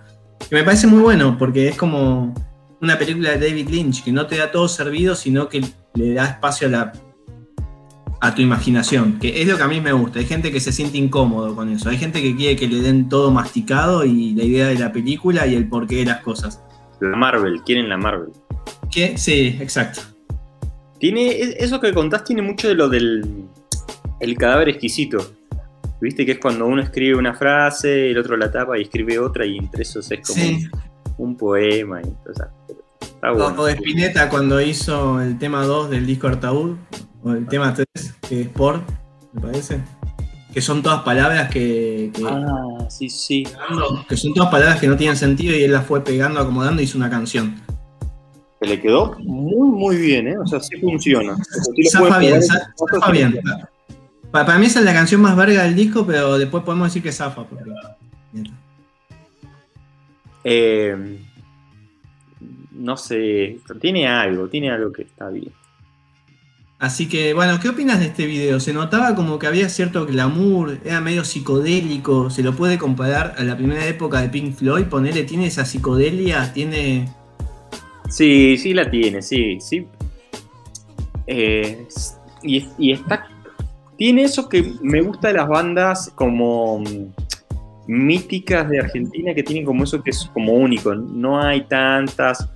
Que me parece muy bueno, porque es como una película de David Lynch, que no te da todo servido, sino que le da espacio a la a tu imaginación, que es lo que a mí me gusta. Hay gente que se siente incómodo con eso, hay gente que quiere que le den todo masticado y la idea de la película y el porqué de las cosas. La Marvel, quieren la Marvel. Que sí, exacto. Tiene, eso que contás tiene mucho de lo del el cadáver exquisito. Viste que es cuando uno escribe una frase, el otro la tapa y escribe otra, y entre esos es como Sí. un poema. Y, o sea, está O, bueno. o de Spinetta cuando hizo el tema 2 del disco Artaud, o el tema 3, que es por, me parece. Que son todas palabras que, que, Ah, sí, sí. que son todas palabras que no tienen sentido y él las fue pegando, acomodando y hizo una canción. Se le quedó muy, muy bien, ¿eh? O sea, sí funciona. Zafa bien, zafa Para, mí esa es la canción más verga del disco, pero después podemos decir que zafa. Porque... Eh, no sé, tiene algo, tiene algo que está bien. Así que, bueno, ¿qué opinas de este video? Se notaba como que había cierto glamour, era medio psicodélico, se lo puede comparar a la primera época de Pink Floyd, ponele, tiene esa psicodelia, tiene... Sí, sí la tiene, sí, sí. Eh, y, y está. Tiene eso que me gusta de las bandas como mm, míticas de Argentina que tienen como eso que es como único. No hay tantas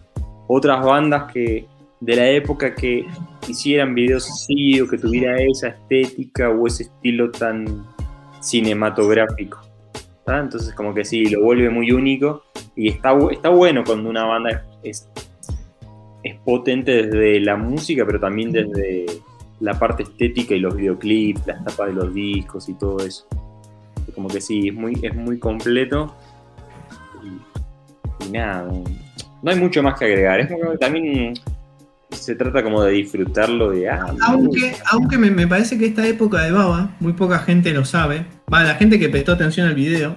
otras bandas que de la época que hicieran videos así o que tuviera esa estética o ese estilo tan cinematográfico. Entonces como que sí, lo vuelve muy único y está, está bueno cuando una banda es, es potente desde la música, pero también desde la parte estética y los videoclips, las tapas de los discos y todo eso. Como que sí, es muy, es muy completo. Y, y nada, no hay mucho más que agregar. Es como que también se trata como de disfrutarlo de ah, Aunque, aunque me, me parece que esta época de Baba, muy poca gente lo sabe, va, la gente que prestó atención al video,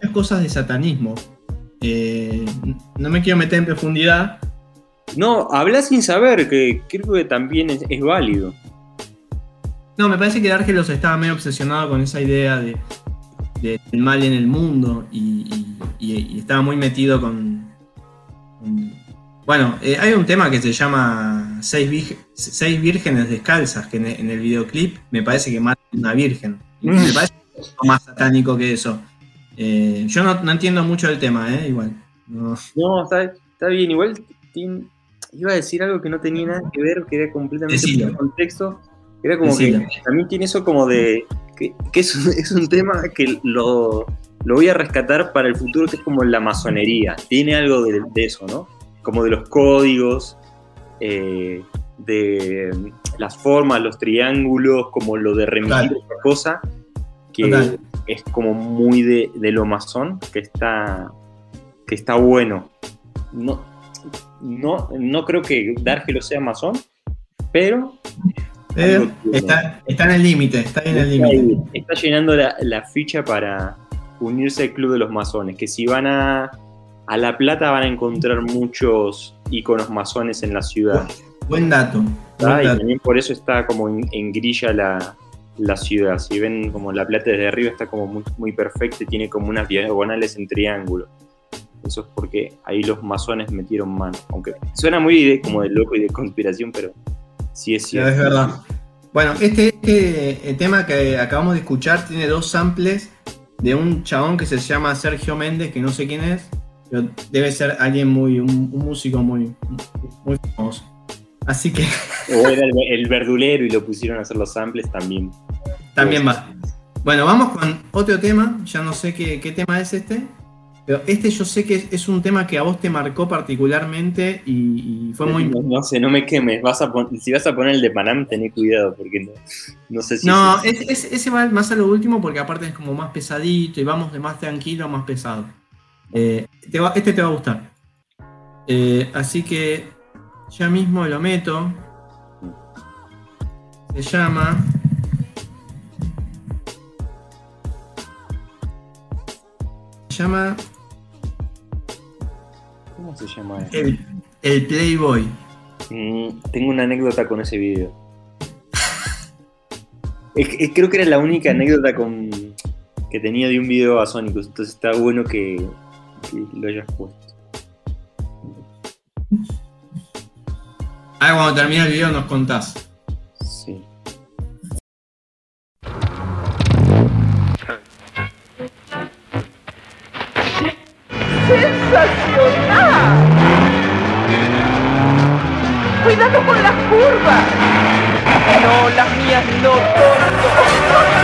es cosas de satanismo. Eh, no me quiero meter en profundidad, No, habla sin saber, que creo que también es, es válido. No, me parece que Argelos estaba medio obsesionado con esa idea de, de- del mal en el mundo y, y- y- y estaba muy metido con. con- bueno, eh, hay un tema que se llama Seis, Vírgenes Descalzas, que en, el- en el videoclip me parece que mata una virgen. Y Mm. Me parece que es más satánico que eso. Eh, yo no, no entiendo mucho el tema, ¿eh? Igual. No. No, está, está bien, igual tin- iba a decir algo que no tenía nada que ver, que era completamente de contexto. Era como Decilo. que también tiene eso como de. que, que es, un, es un tema que lo, lo voy a rescatar para el futuro, que es como la masonería. Tiene algo de, de eso, ¿no? Como de los códigos, eh, de las formas, los triángulos, como lo de remitir otra cosa, que Total. es como muy de, de lo masón, que está, que está bueno. No, no, no creo que Dargelo sea masón, pero Eh, está, está en el límite, está en el límite. está llenando la, la ficha para unirse al club de los masones. Que si van a, a La Plata van a encontrar muchos iconos masones en la ciudad. Buen dato. buen Y dato. también por eso está como en, en grilla la, la ciudad. Si ven como La Plata desde arriba está como muy, muy perfecta y tiene como unas diagonales en triángulo. Eso es porque ahí los masones metieron mano. Aunque suena muy de- como de loco y de conspiración, pero sí es cierto. es verdad. Bueno, este, este eh, tema que acabamos de escuchar tiene dos samples de un chabón que se llama Sergio Méndez, que no sé quién es, pero debe ser alguien muy, un, un músico muy, muy famoso. Así que O era el, el verdulero y lo pusieron a hacer los samples también. también va. Bueno, vamos con otro tema. Ya no sé qué, qué tema es este. Pero este yo sé que es, un tema que a vos te marcó particularmente y, y fue muy, No, no sé, no me quemes. Vas a pon- si vas a poner el de Panam, tené cuidado, porque no, no sé si. No, es- ese va más a lo último porque aparte es como más pesadito y vamos de más tranquilo a más pesado. Eh, te va- este te va a gustar. Eh, así que ya mismo lo meto. Se llama. Se llama ¿Cómo se llama? el, el Playboy. Mm, tengo una anécdota con ese video. Es- creo que era la única anécdota con, que tenía de un video a Sonicus, entonces está bueno que, y lo hayas puesto. Ah, cuando termine el video nos contás. Sí. ¡Sensacional! ¡Cuidado con las curvas! No, las mías no, tonto.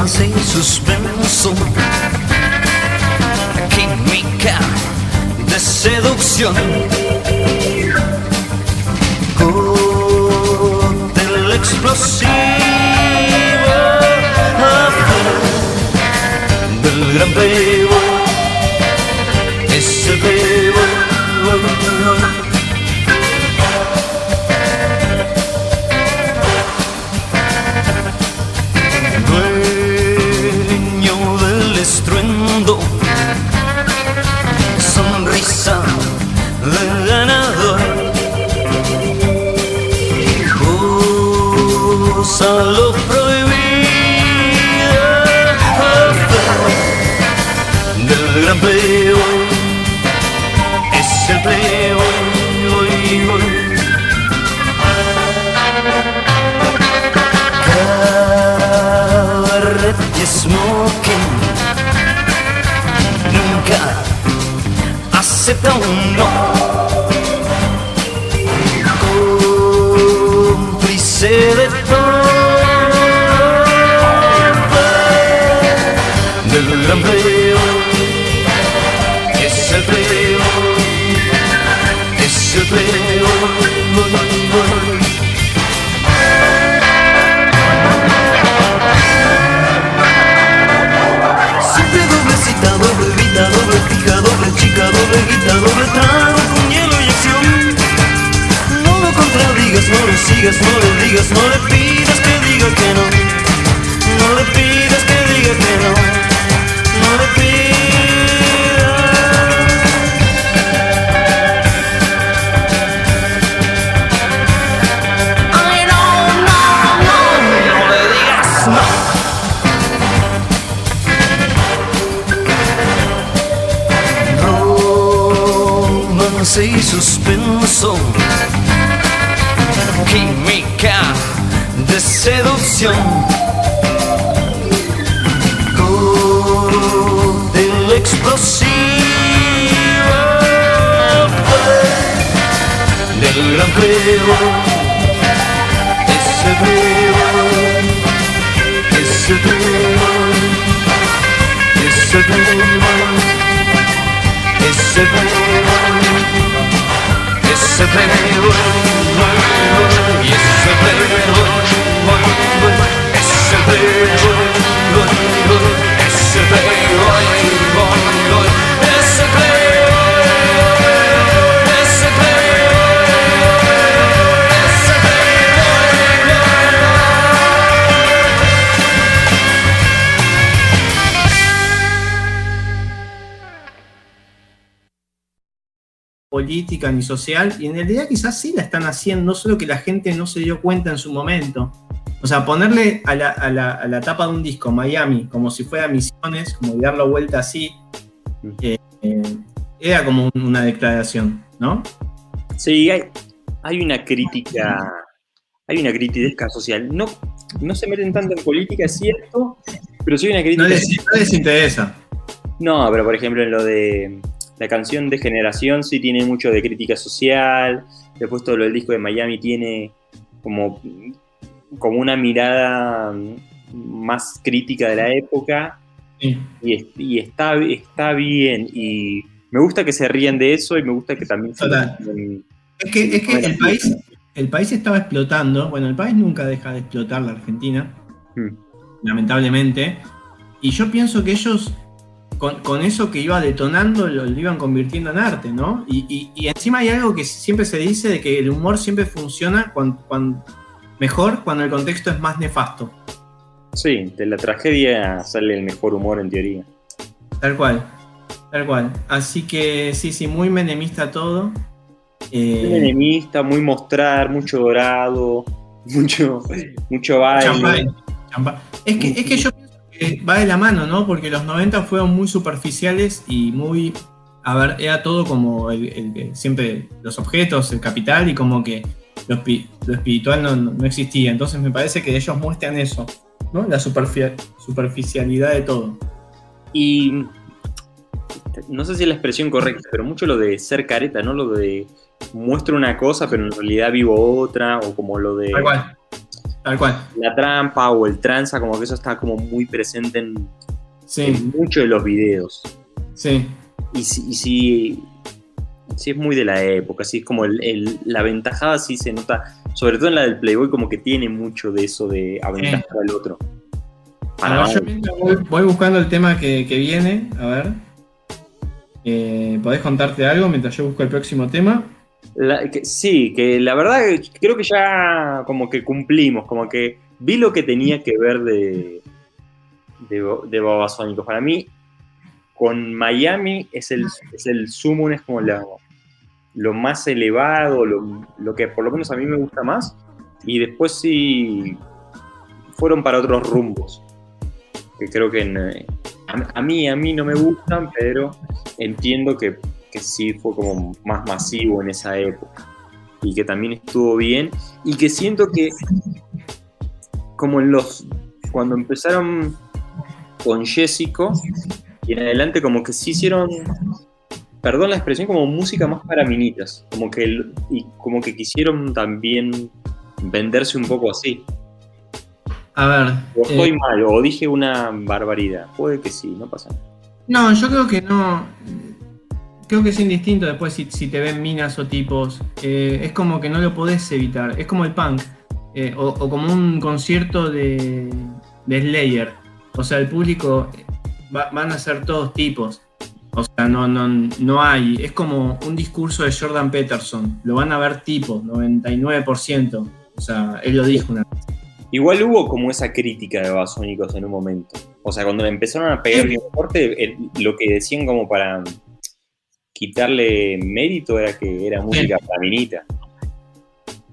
Romance y suspenso, química de seducción. Cóctel explosivo del gran playboy, es el playboy. Usa lo prohibido del gran playboy, es el playboy. Cabaret y smoking Nunca acepta un no sigas, no le digas, no le pidas que diga que no. No le pidas que diga que no. No le pidas. Ay, no, no, no, no le digas no. romance y suspenso, seducción, cóctel explosivo del gran playboy, ese playboy, ese playboy, ese playboy. Ese playboy, ese playboy, y ese playboy, ese playboy, ese política ni social, y en realidad quizás sí la están haciendo, solo que la gente no se dio cuenta en su momento. O sea, ponerle a la, a la- a la tapa de un disco Miami como si fuera Misiones, como darlo vuelta así, eh, eh, era como un- una declaración, ¿no? Sí, hay, hay una crítica, hay una crítica social. No, no se meten tanto en política, es cierto, pero sí hay una crítica. No les, no les interesa. No, pero por ejemplo en lo de la canción de Generación sí tiene mucho de crítica social. Después todo lo del disco de Miami tiene como, como una mirada más crítica de la época Sí. y, es- y está, está bien. Y me gusta que se ríen de eso y me gusta que también se. Es que, es que el, país, el país estaba explotando, bueno, el país nunca deja de explotar la Argentina, Mm. lamentablemente, y yo pienso que ellos con, con eso que iba detonando lo, lo iban convirtiendo en arte, ¿no? Y, y- y encima hay algo que siempre se dice de que el humor siempre funciona mejor cuando el contexto es más nefasto, Sí, de la tragedia sale el mejor humor en teoría. tal cual, tal cual. Así que sí, sí, muy menemista todo. Eh, Muy enemista, muy mostrar, mucho dorado, mucho, mucho baile. Champagne, champagne. Es que, es que yo que va de la mano, ¿no? Porque los 90 fueron muy superficiales y muy. A ver, era todo como el, el que siempre los objetos, el capital y como que lo, espi- lo espiritual no, no existía. Entonces me parece que ellos muestran eso, ¿no? La superfi- superficialidad de todo. Y no sé si es la expresión correcta, pero mucho lo de ser careta, ¿no? Lo de muestro una cosa, pero en realidad vivo otra, o como lo de cual. Tal cual. la trampa o el tranza, como que eso está como muy presente en, Sí, en muchos de los videos. sí. Y sí, y sí, sí es muy de la época, sí es como el- el- la ventajada sí se nota, sobre todo en la del Playboy, como que tiene mucho de eso de aventajar al otro. Para ver, yo voy, voy buscando el tema que, que viene, a ver. Eh, ¿Podés contarte algo mientras yo busco el próximo tema? La- que- sí, que la verdad creo que ya como que cumplimos, como que vi lo que tenía que ver de, de, de Babasónicos. Para mí, con Miami es el, es el sumo, es como la- lo más elevado, lo, lo que por lo menos a mí me gusta más. Y después sí fueron para otros rumbos, que creo que en, eh, a, a mí, a mí no me gustan, pero entiendo que que sí fue como más masivo en esa época. Y que también estuvo bien. Y que siento que como en los cuando empezaron con Jessico y en adelante como que sí hicieron perdón la expresión como música más para minitas. Como que el- y como que quisieron también venderse un poco así. A ver. o estoy eh, mal o dije una barbaridad. Puede que sí no pasa nada. No, yo creo que no. Creo que es indistinto después si, si te ven minas o tipos. Eh, es como que no lo podés evitar. Es como el punk. eh, o, o como un concierto de, de Slayer. O sea, el público eh, va- van a ser todos tipos. O sea, no, no, no hay. Es como un discurso de Jordan Peterson. Lo van a ver tipos, 99%. O sea, él lo dijo una vez. Igual hubo como esa crítica de Babasónicos en un momento. O sea, cuando le empezaron a pegar bien fuerte, lo que decían como para quitarle mérito era que era música para minita.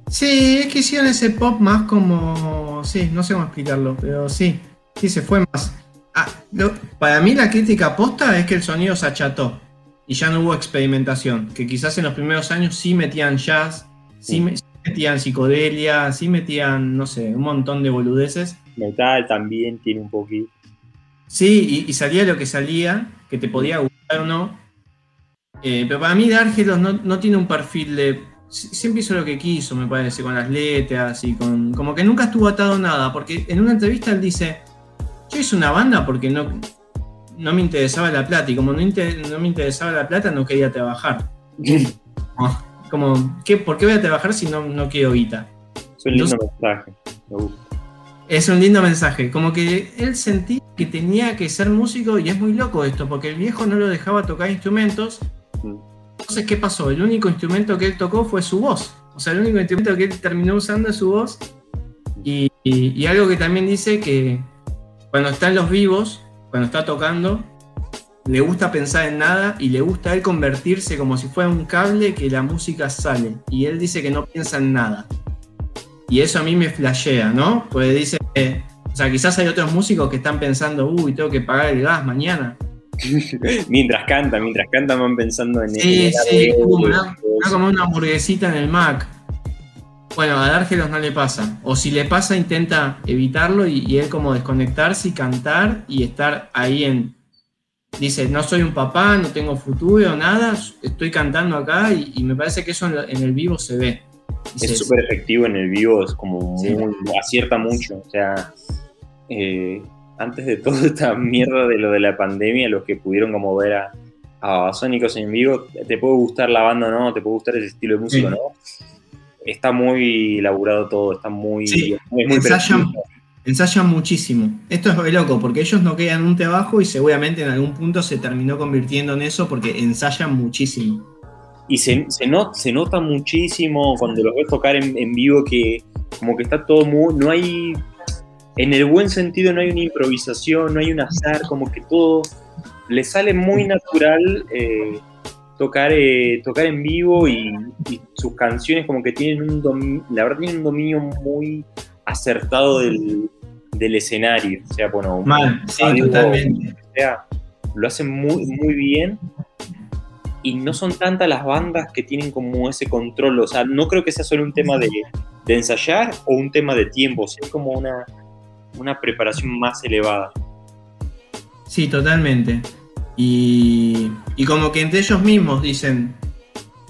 Sí, es que hicieron ese pop más como. Sí, no sé cómo explicarlo, pero sí. Sí, se fue más. Ah, lo- para mí la crítica posta es que el sonido se acható y ya no hubo experimentación. Que quizás en los primeros años sí metían jazz, sí, sí metían psicodelia, sí metían, no sé, un montón de boludeces. Metal también tiene un poquito. Sí, y, y salía lo que salía, que te podía gustar o no. Eh, pero para mí D'Argelos no, no tiene un perfil de... si- Siempre hizo lo que quiso, me parece, con las letras y con... Como que nunca estuvo atado a nada, porque en una entrevista él dice, yo hice una banda porque no, no me interesaba la plata, y como no, inter- no me interesaba la plata no quería trabajar. Como, como, ¿qué, ¿por qué voy a trabajar si no, no quiero guita? Es un lindo mensaje. Me gusta. Es un lindo mensaje. Como que él sentía que tenía que ser músico y es muy loco esto, porque el viejo no lo dejaba tocar instrumentos. Entonces, ¿qué pasó? El único instrumento que él tocó fue su voz. O sea, el único instrumento que él terminó usando es su voz. Y, y- y algo que también dice que cuando está en los vivos, cuando está tocando, le gusta pensar en nada y le gusta a él convertirse como si fuera un cable que la música sale. Y él dice que no piensa en nada. Y eso a mí me flashea, ¿no? Porque dice que, o sea, quizás hay otros músicos que están pensando, uy, tengo que pagar el gas mañana. mientras canta, mientras canta van pensando en Sí, en- sí, como una, una una hamburguesita en el Mac. Bueno, a D'Argelos no le pasa. O si le pasa, intenta evitarlo y, y él como desconectarse y cantar y estar ahí en... Dice, no soy un papá, no tengo futuro, nada, estoy cantando acá y, y me parece que eso en, el vivo se ve. Es súper efectivo en el vivo, es como Sí. muy, acierta mucho. O sea, eh, antes de toda esta mierda de lo de la pandemia, los que pudieron como ver a, a Sónicos en vivo, te puede gustar la banda o no, te puede gustar ese estilo de música, Sí. ¿no? Está muy elaborado todo, está muy, Sí, muy ensayan, muchísimo. Esto es loco, porque ellos no quedan un trabajo y seguramente en algún punto se terminó convirtiendo en eso porque ensayan muchísimo. Y se, se, not- se nota muchísimo cuando los ves tocar en, en vivo que como que está todo muy... No hay... En el buen sentido no hay una improvisación, no hay un azar, como que todo le sale muy natural eh, tocar, eh, tocar en vivo y, y sus canciones como que tienen un dominio, la verdad tienen un dominio muy acertado del, del escenario, o sea, bueno, Mal, sí, totalmente. o sea, lo hacen muy, muy bien. Y no son tantas las bandas que tienen como ese control, o sea, no creo que sea solo un tema de, de ensayar o un tema de tiempo, o sea, es como una, una preparación más elevada. Sí, totalmente. Y, y como que entre ellos mismos dicen,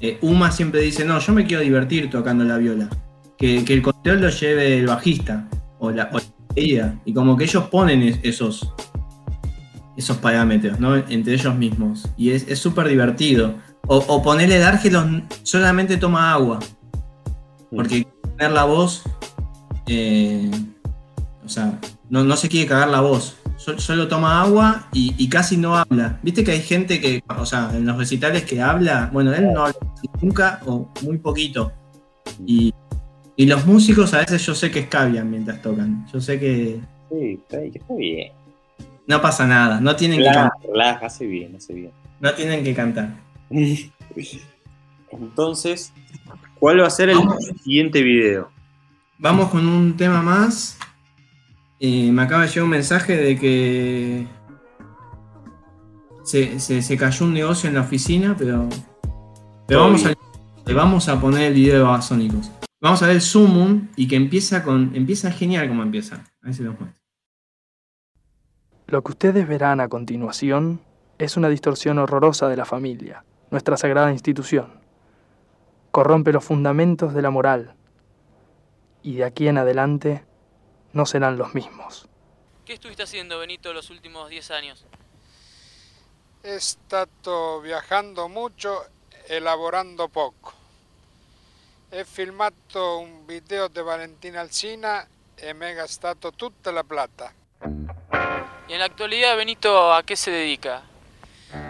eh, Uma siempre dice, no, yo me quiero divertir tocando la viola. Que, que el control lo lleve el bajista o la, o la. Y como que ellos ponen es- esos, esos parámetros, ¿no? Entre ellos mismos. Y es es súper divertido. O, o ponerle Dargelos solamente toma agua. Porque tener la voz, eh, o sea, no, no se quiere cagar la voz. Sol- Solo toma agua y, y casi no habla. Viste que hay gente que, o sea, en los recitales que habla, bueno, él no habla nunca o muy poquito. Y, y los músicos a veces yo sé que escabian mientras tocan. Yo sé que Sí, está, está bien. no pasa nada, no tienen que, Relaja, can- relaja, hace bien, hace bien. no tienen que cantar. Entonces, ¿cuál va a ser el siguiente video? Vamos con un tema más. Eh, me acaba de llegar un mensaje de que se, se- se cayó un negocio en la oficina, pero, pero vamos, a, vamos a poner el video de Babasónicos. Vamos a ver el Summon y que empieza con. Empieza genial como empieza. A ver si lo muestro. Lo que ustedes verán a continuación es una distorsión horrorosa de la familia, nuestra sagrada institución. Corrompe los fundamentos de la moral y de aquí en adelante no serán los mismos. ¿Qué estuviste haciendo, Benito, los últimos 10 años? È stato viaggiando molto e lavorando poco. He filmato un video di Valentina Alsina e mi he gastato tutta la plata. Y en la actualidad, Benito, ¿a qué se dedica?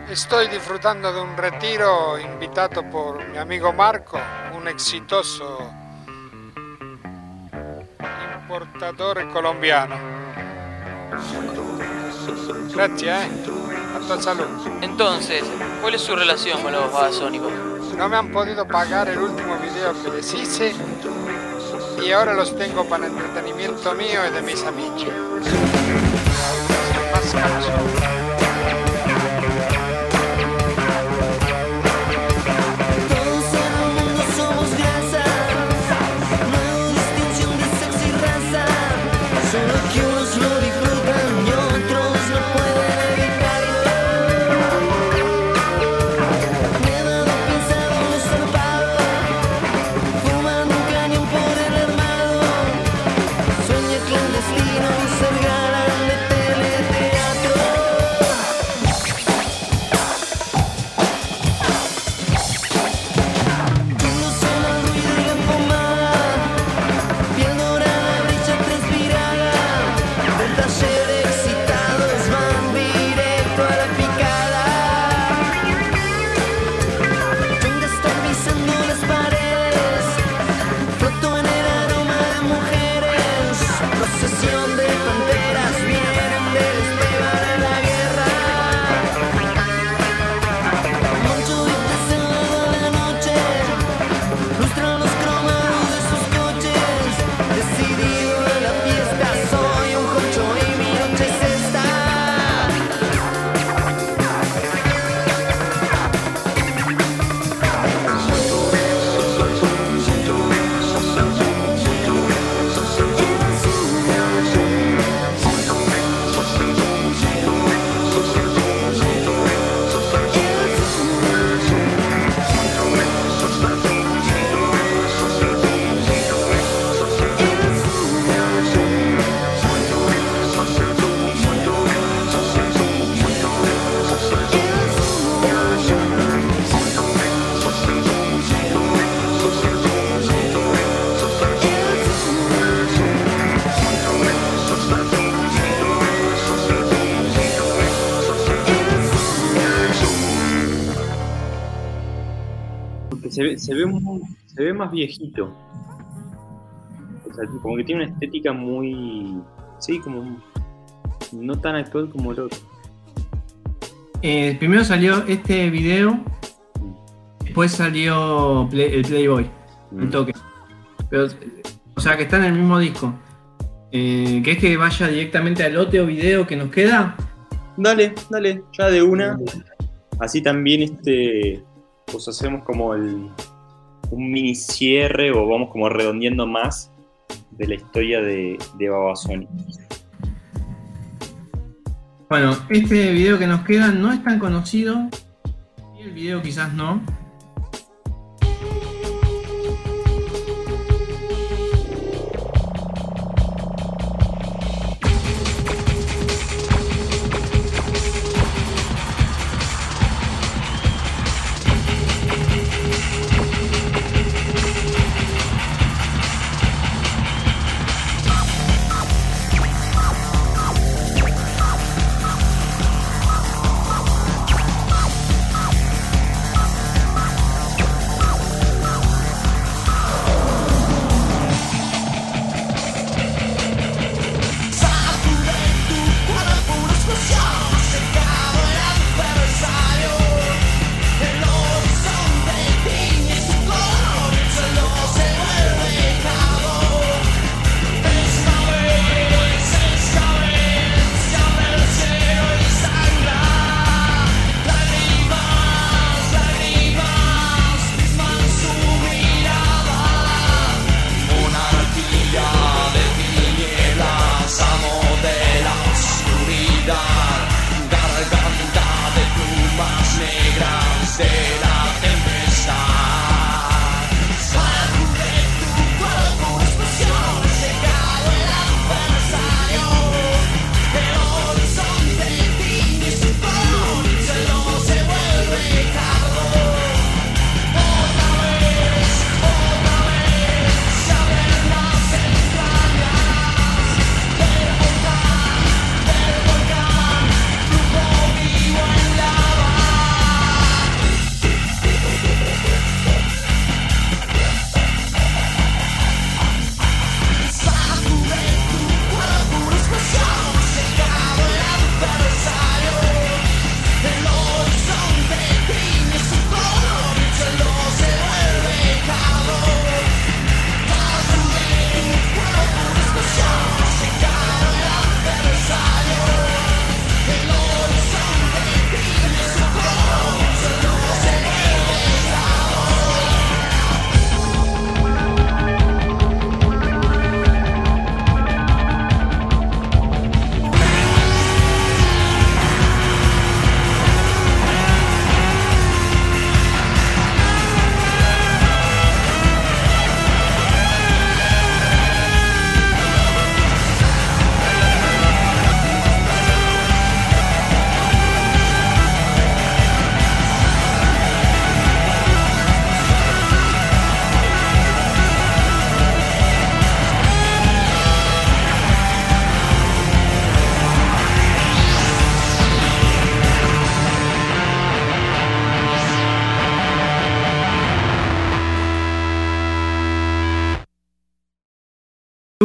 Estoy disfrutando de un retiro invitato por mi amigo Marco, un exitoso importatore colombiano. Grazie, eh. A tua salud. Entonces, ¿cuál es su relación con los babasónicos? No me han podido pagar el último video que les hice y ahora los tengo para entretenimiento mío y de mis amigos. Se ve, se ve, muy- se ve más viejito. O sea, como que tiene una estética muy. Sí, como. No tan actual como el otro. Eh, primero salió este video, después salió Play- el Playboy, Mm. el toque. Pero, o sea que está en el mismo disco. Eh, ¿Querés que vaya directamente al otro video que nos queda? Dale, dale, ya de una. Así también este. Pues hacemos como el. un mini cierre o vamos como redondeando más de la historia de, de Babasónicos. Bueno, este video que nos queda no es tan conocido. Y el video quizás no.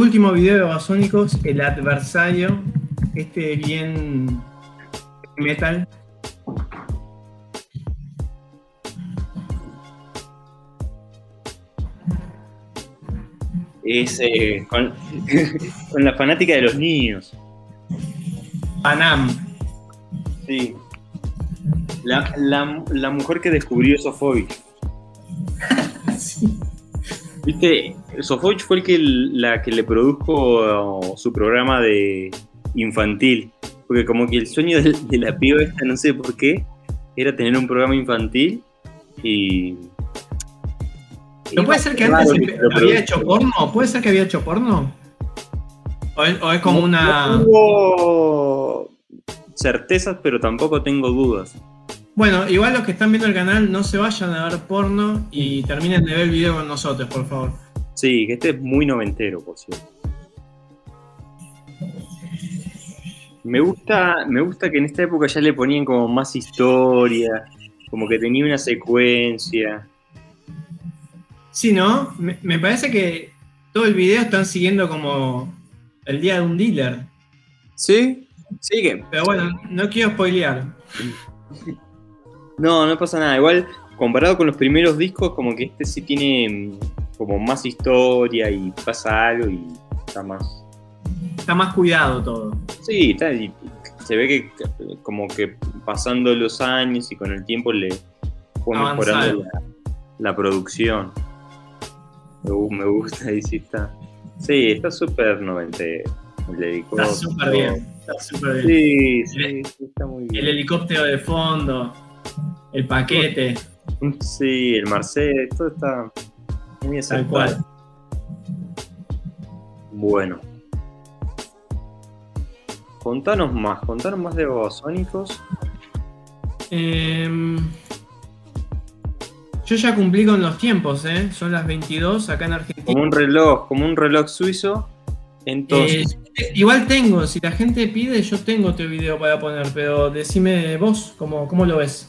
Último video de Babasónicos, el adversario. Este bien metal. Es eh, con, con la fanática de los niños. Panam. Sí. La, la- la mujer que descubrió Sofovich. Viste, Sofovich fue el que, la que le produjo uh, su programa de infantil. Porque como que el sueño de, de la piba esta, no sé por qué, era tener un programa infantil y... ¿No puede ser que antes que había hecho porno? ¿Puede ser que había hecho porno? ¿O es, o es como No- una. No tengo certezas, pero tampoco tengo dudas. Bueno, igual los que están viendo el canal no se vayan a ver porno y terminen de ver el video con nosotros, por favor. Sí, que este es muy noventero, por cierto. Me gusta, me gusta que en esta época ya le ponían como más historia, como que tenía una secuencia. Sí, ¿no? Me, me parece que todo el video están siguiendo como el día de un dealer. ¿Sí? Sigue. Pero bueno, no quiero spoilear. No, no pasa nada. Igual, comparado con los primeros discos, como que este sí tiene como más historia y pasa algo y está más, está más cuidado todo. Sí, está, y se ve que como que pasando los años y con el tiempo le fue mejorando la, la producción. Me, gu- me gusta, ahí sí está. Sí, está súper noventero. El helicóptero. Está súper bien. Está súper bien. Sí, sí, sí, está muy El bien. helicóptero de fondo, el paquete, Sí, el Marcel, todo está muy. Bueno. Contanos más, contanos más de Babasónicos. Em, yo ya cumplí con los tiempos, ¿eh? Son las 22 acá en Argentina. Como un reloj, como un reloj suizo. Entonces, Eh, igual tengo, si la gente pide, yo tengo otro video para poner, pero decime vos, ¿cómo, cómo lo ves?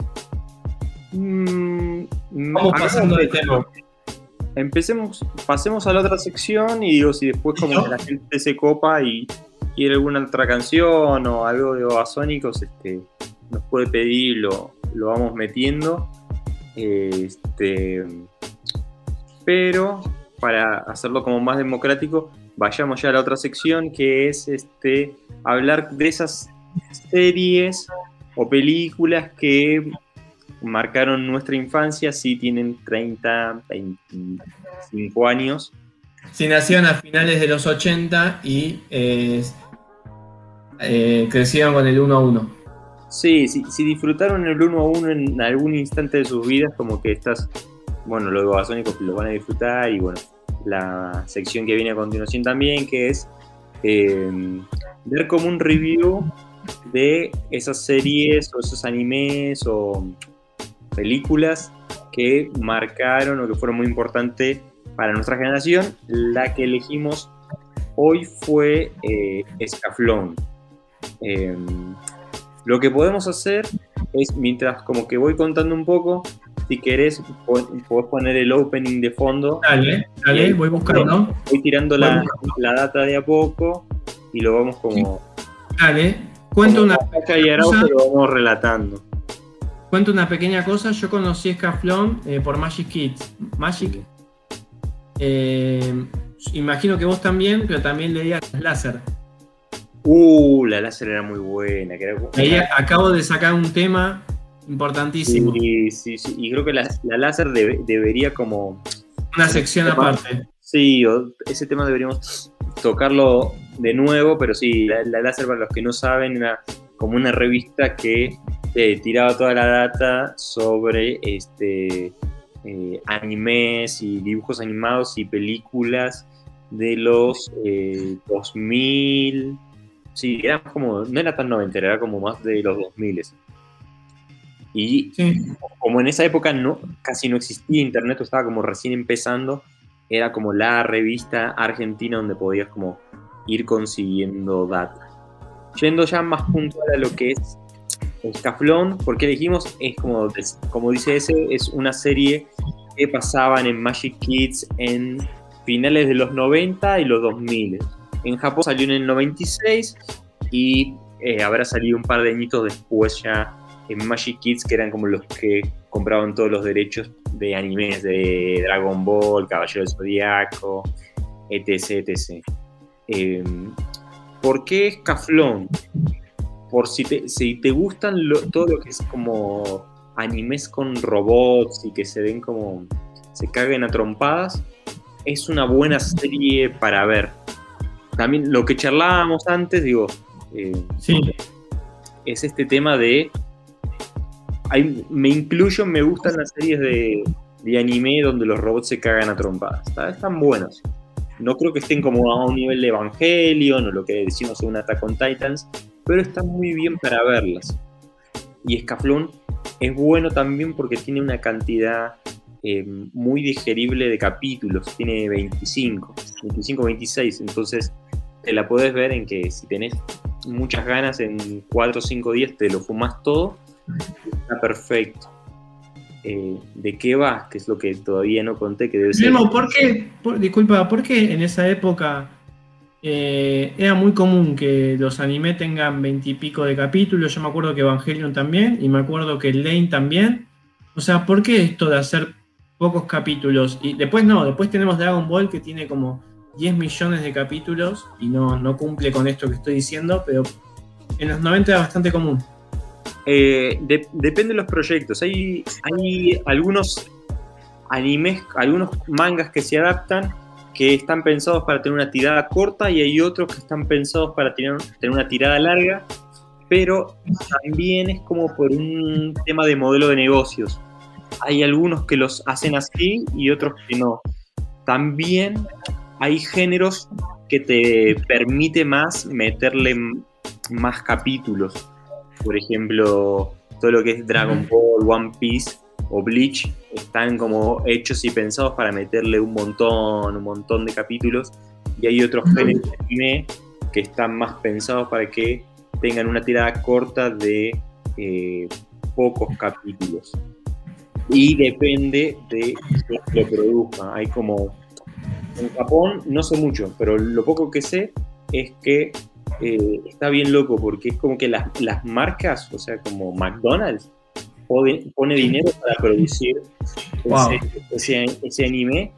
mm, Vamos pasando de tema. Empecemos, pasemos a la otra sección y digo, si después como ¿Listo? la gente se copa y quiere alguna otra canción o algo de Babasónicos, este, nos puede pedir y lo, lo vamos metiendo. Este, pero para hacerlo como más democrático, vayamos ya a la otra sección que es este, hablar de esas series o películas que marcaron nuestra infancia, si tienen 30, 25 años. Si nacieron a finales de los 80 y eh, eh, crecieron con el 1 a 1. Sí, sí, si disfrutaron el uno a uno en algún instante de sus vidas, como que estás, bueno, los babasónicos lo van a disfrutar y bueno, la sección que viene a continuación también, que es eh, ver como un review de esas series o esos animes o películas que marcaron o que fueron muy importantes para nuestra generación. La que elegimos hoy fue eh, Escaflón. Eh, lo que podemos hacer es, mientras como que voy contando un poco, si querés, po- podés poner el opening de fondo. Dale, dale, voy buscando. Voy tirando la, la data de a poco y lo vamos como... Dale, cuento una, Caca y Araujo cosa. lo vamos relatando. Cuento una pequeña cosa. Yo conocí Escaflón eh, por Magic Kids. Magic. eh, imagino que vos también, pero también leías láser. Uh, la láser era muy buena. Que era como- Leía- acabo de sacar un tema importantísimo. Sí, sí, sí. Y creo que la, la láser debe- debería como... Una sección aparte. Sí, ese tema deberíamos tocarlo de nuevo, pero sí, la, la láser para los que no saben era como una revista que eh, tiraba toda la data sobre este eh, animes y dibujos animados y películas de los eh, 2000. Sí, era como, no era tan noventera, era como más de los 2000. Y Sí. como en esa época no, casi no existía internet, estaba como recién empezando, era como la revista argentina donde podías como ir consiguiendo data. Yendo ya más puntual a lo que es Escaflón, porque elegimos, es como, como dice ese, es una serie que pasaban en Magic Kids en finales de los 90 y los 2000. En Japón salió en el 96 y eh, habrá salido un par de añitos después ya en Magic Kids, que eran como los que compraban todos los derechos de animes de Dragon Ball, Caballero del Zodiaco, etc. etc. Eh, ¿Por qué Escaflón? Por si te, si te gustan lo- todo lo que es como animes con robots y que se ven como. se caguen a trompadas, es una buena serie para ver. También lo que charlábamos antes, digo, eh, Sí, es este tema de. hay- me incluyo, me gustan las series de, de anime donde los robots se cagan a trompadas. ¿está? Están buenos. No creo que estén como a un nivel de Evangelion o lo que decimos en un Attack on Titans, pero están muy bien para verlas. Y Escaflón es bueno también porque tiene una cantidad eh, muy digerible de capítulos. Tiene 25, 25, 26. Entonces te la podés ver en que si tenés muchas ganas en 4 o 5 días te lo fumas todo. Está perfecto. Eh, ¿De qué va? Que es lo que todavía no conté, que debe ser... ¿por qué? disculpa, ¿por qué en esa época eh, era muy común que los anime tengan veintipico de capítulos? Yo me acuerdo que Evangelion también, y me acuerdo que Lane también. O sea, ¿por qué esto de hacer pocos capítulos? Y después no, después tenemos Dragon Ball que tiene como 10 millones de capítulos y no, no cumple con esto que estoy diciendo, pero en los 90 era bastante común. Eh, de- depende de los proyectos. Hay, algunos animes, algunos mangas que se adaptan que están pensados para tener una tirada corta y hay otros que están pensados para tener, tener una tirada larga, pero también es como por un tema de modelo de negocios. Hay algunos que los hacen así y otros que no. También hay géneros que te permite más meterle más capítulos. Por ejemplo, todo lo que es Dragon Ball, One Piece o Bleach están como hechos y pensados para meterle un montón, un montón de capítulos. Y hay otros géneros de anime que están más pensados para que tengan una tirada corta de eh, pocos capítulos. Y depende de quién lo produzca. Hay como. En Japón no sé mucho, pero lo poco que sé es que eh, está bien loco porque es como que las, las marcas, o sea, como McDonald's, pone, pone dinero para producir Wow. ese, ese- ese anime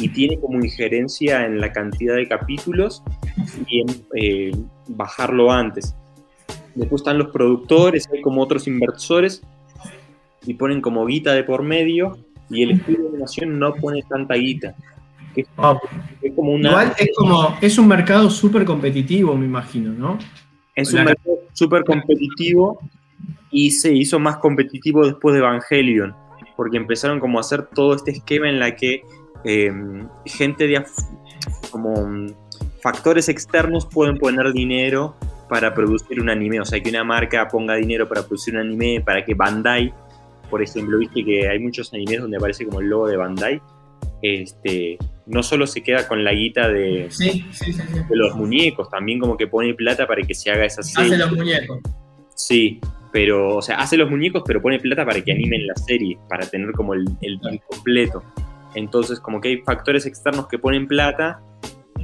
y tiene como injerencia en la cantidad de capítulos y en eh, bajarlo antes. Después están los productores, hay como otros inversores y ponen como guita de por medio y el estudio de animación no pone tanta guita. Que es, Wow. es como una... Igual es como, es un mercado súper competitivo, me imagino, ¿no? Es un mercado súper competitivo y se hizo más competitivo después de Evangelion, porque empezaron como a hacer todo este esquema en la que eh, gente de af- como mm, factores externos pueden poner dinero para producir un anime, o sea que una marca ponga dinero para producir un anime, para que Bandai, por ejemplo, viste que hay muchos animes donde aparece como el logo de Bandai, este, no solo se queda con la guita de, Sí, sí, sí. sí. de los muñecos, también como que pone plata para que se haga esa serie. Hace los muñecos. Sí, pero, o sea, hace los muñecos, pero pone plata para que animen la serie, para tener como el, el completo. Entonces, como que hay factores externos que ponen plata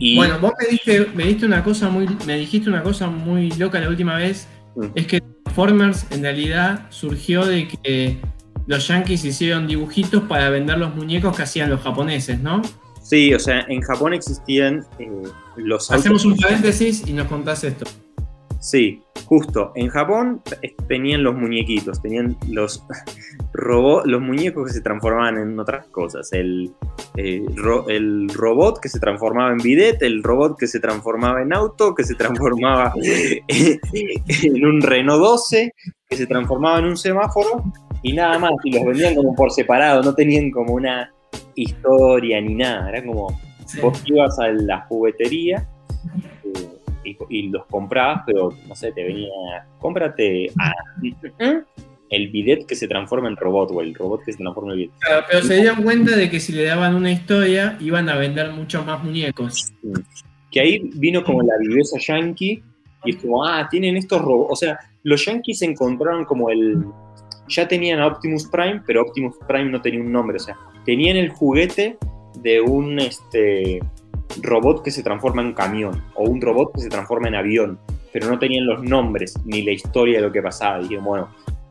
y Bueno, vos me diste, me diste una cosa muy, me dijiste una cosa muy loca la última vez, Mm. es que Transformers en realidad surgió de que los yankees hicieron dibujitos para vender los muñecos que hacían los japoneses, ¿no? sí, o sea, en Japón existían eh, los autos- Hacemos un paréntesis y nos contás esto. Sí, justo. En Japón tenían los muñequitos, tenían los robots, los muñecos que se transformaban en otras cosas. El, eh, ro- el robot que se transformaba en bidet, el robot que se transformaba en auto, que se transformaba en un Renault 12, que se transformaba en un semáforo y nada más. Y los vendían como por separado, no tenían como una historia ni nada. Era como Sí. vos ibas a la juguetería eh, y, y los comprabas, pero no sé, te venía, cómprate ah, el bidet que se transforma en robot o el robot que se transforma en bidet. Claro, pero se dieron cuenta de que si le daban una historia iban a vender muchos más muñecos. Que ahí vino como la viveza yankee y es como, ah, tienen estos robots. O sea, los yankees encontraron como el. Ya tenían a Optimus Prime, pero Optimus Prime no tenía un nombre. O sea, tenían el juguete de un este, robot que se transforma en camión o un robot que se transforma en avión, pero no tenían los nombres ni la historia de lo que pasaba. Dijeron, bueno,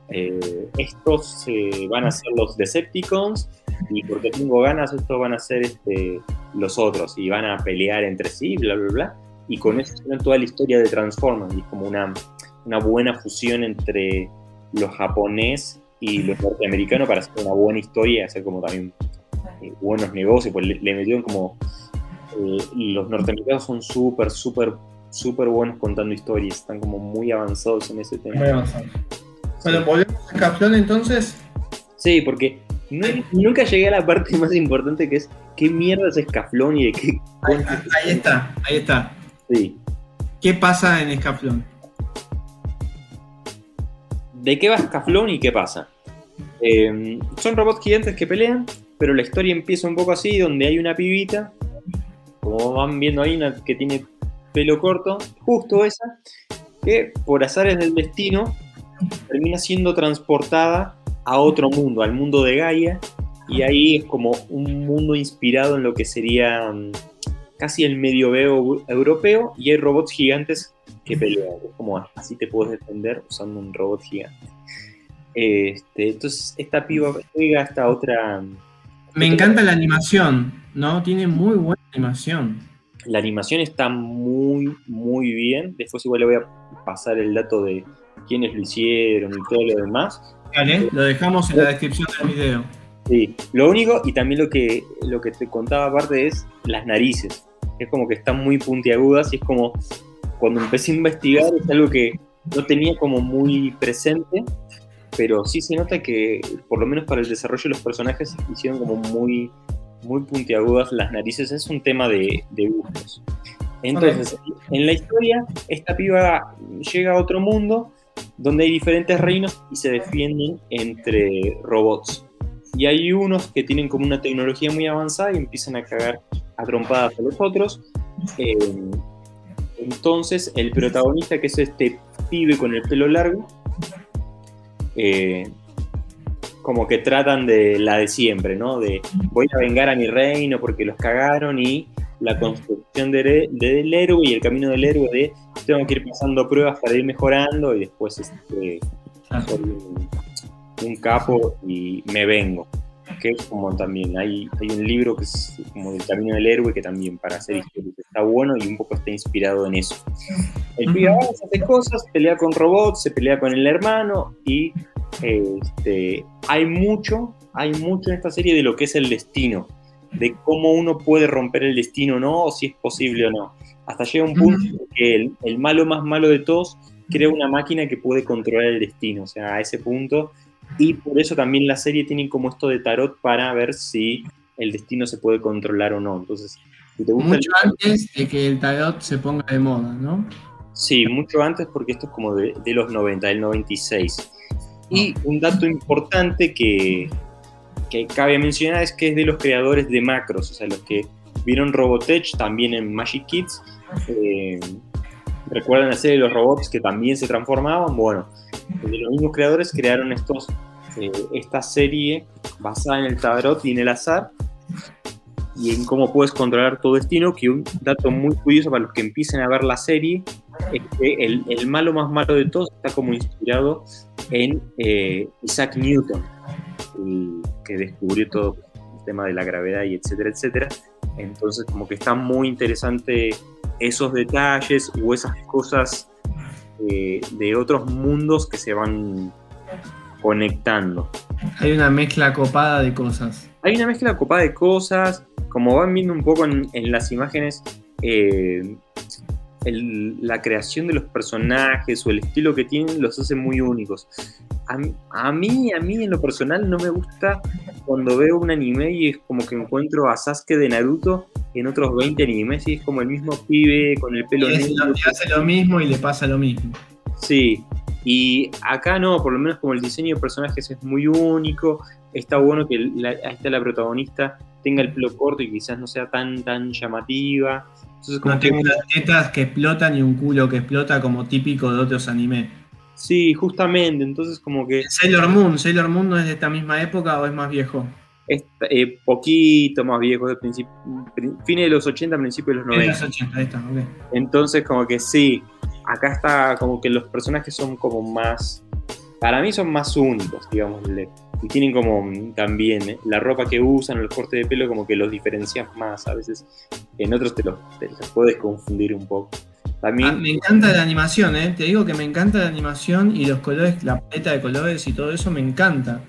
eh, estos eh, van a ser los Decepticons y porque tengo ganas, estos van a ser este, los otros y van a pelear entre sí, bla, bla, bla. Y con eso toda la historia de Transformers y es como una, una buena fusión entre los japonés y los norteamericanos para hacer una buena historia y hacer como también eh, buenos negocios, pues le, le metieron como... eh, los norteamericanos son súper, súper, súper buenos contando historias, están como muy avanzados en ese tema. Muy avanzado. Bueno, volvemos a Caflón entonces. Sí, porque no- nunca llegué a la parte más importante que es qué mierda es Escaflón y de qué... Ahí, ahí está, ahí está. Sí. ¿Qué pasa en Escaflón? ¿De qué va Escaflón y qué pasa? Eh, son robots gigantes que pelean, pero la historia empieza un poco así, donde hay una pibita, como van viendo ahí, que tiene pelo corto, justo esa, que por azares del destino termina siendo transportada a otro mundo, al mundo de Gaia, y ahí es como un mundo inspirado en lo que sería mm, casi el medioevo europeo, y hay robots gigantes que pelean. Es como así te puedes defender usando un robot gigante. Este, entonces, esta piba juega esta otra. Me encanta la animación, ¿no? Tiene muy buena animación. La animación está muy, muy bien. Después igual le voy a pasar el dato de quiénes lo hicieron y todo lo demás. Dale, lo dejamos en la descripción del video. Sí, lo único, y también lo que, lo que te contaba aparte es las narices. Es como que están muy puntiagudas y es como cuando empecé a investigar es algo que no tenía como muy presente, pero sí se nota que por lo menos para el desarrollo de los personajes hicieron como muy, muy puntiagudas las narices. Es un tema de, de gustos. Entonces, en la historia, esta piba llega a otro mundo donde hay diferentes reinos y se defienden entre robots. Y hay unos que tienen como una tecnología muy avanzada y empiezan a cagar a trompadas a los otros. Eh, entonces, el protagonista, que es este pibe con el pelo largo, eh, como que tratan de la de siempre, ¿no? De voy a vengar a mi reino porque los cagaron y la construcción de- del héroe y el camino del héroe de tengo que ir pasando pruebas para ir mejorando y después este, soy un, un capo y me vengo. Que es como también, hay, hay un libro que es como del camino del héroe que también para hacer historias está bueno y un poco está inspirado en eso. El pibe avanza, hace cosas, pelea con robots, se pelea con el hermano y este, hay mucho, hay mucho en esta serie de lo que es el destino, de cómo uno puede romper el destino o no, o si es posible o no. Hasta llega un punto en que el, el malo más malo de todos crea una máquina que puede controlar el destino, o sea, a ese punto. Y por eso también la serie tiene como esto de tarot para ver si el destino se puede controlar o no. Entonces, si te gusta el- Mucho antes de que el tarot se ponga de moda, ¿no? Sí, mucho antes porque esto es como de, de los 90, del 96. Y un dato importante que, que cabe mencionar es que es de los creadores de Macros, o sea, los que vieron Robotech también en Magic Kids. eh, ¿Recuerdan la serie de los robots que también se transformaban? Bueno, de los mismos creadores crearon estos, eh, esta serie basada en el tarot y en el azar y en cómo puedes controlar tu destino, que un dato muy curioso para los que empiecen a ver la serie es que el, malo más malo de todos está como inspirado en eh, Isaac Newton, que descubrió todo el tema de la gravedad y etcétera, etcétera. Entonces como que está muy interesante esos detalles o esas cosas eh, de otros mundos que se van conectando. Hay una mezcla copada de cosas. Hay una mezcla copada de cosas, como van viendo un poco en, en las imágenes, eh, el- la creación de los personajes o el estilo que tienen los hace muy únicos. A, mí- a mí, a mí en lo personal no me gusta cuando veo un anime y es como que encuentro a Sasuke de Naruto en otros 20 animes y es como el mismo pibe con el pelo Y negro. lo que hace lo mismo y le pasa lo mismo. Sí, y acá no, por lo menos como el diseño de personajes es muy único, está bueno que la, esta la protagonista tenga el pelo corto y quizás no sea tan tan llamativa. Entonces como No que- tengo unas tetas que explotan y un culo que explota como típico de otros animes. sí, justamente, entonces como que Sailor Moon, ¿Sailor Moon no es de esta misma época o es más viejo? es eh, poquito más viejo, de fines de los 80, principios de los Es de 90. los 80, ahí está, ok. Entonces, como que sí, acá está como que los personajes son como más, para mí son más únicos, digamos, y tienen como mm, también eh, la ropa que usan, el corte de pelo, como que los diferencias más, a veces en otros te los, te los puedes confundir un poco. También, Ah, me encanta la animación, ¿eh? Te digo que me encanta la animación y los colores, la paleta de colores y todo eso me encanta.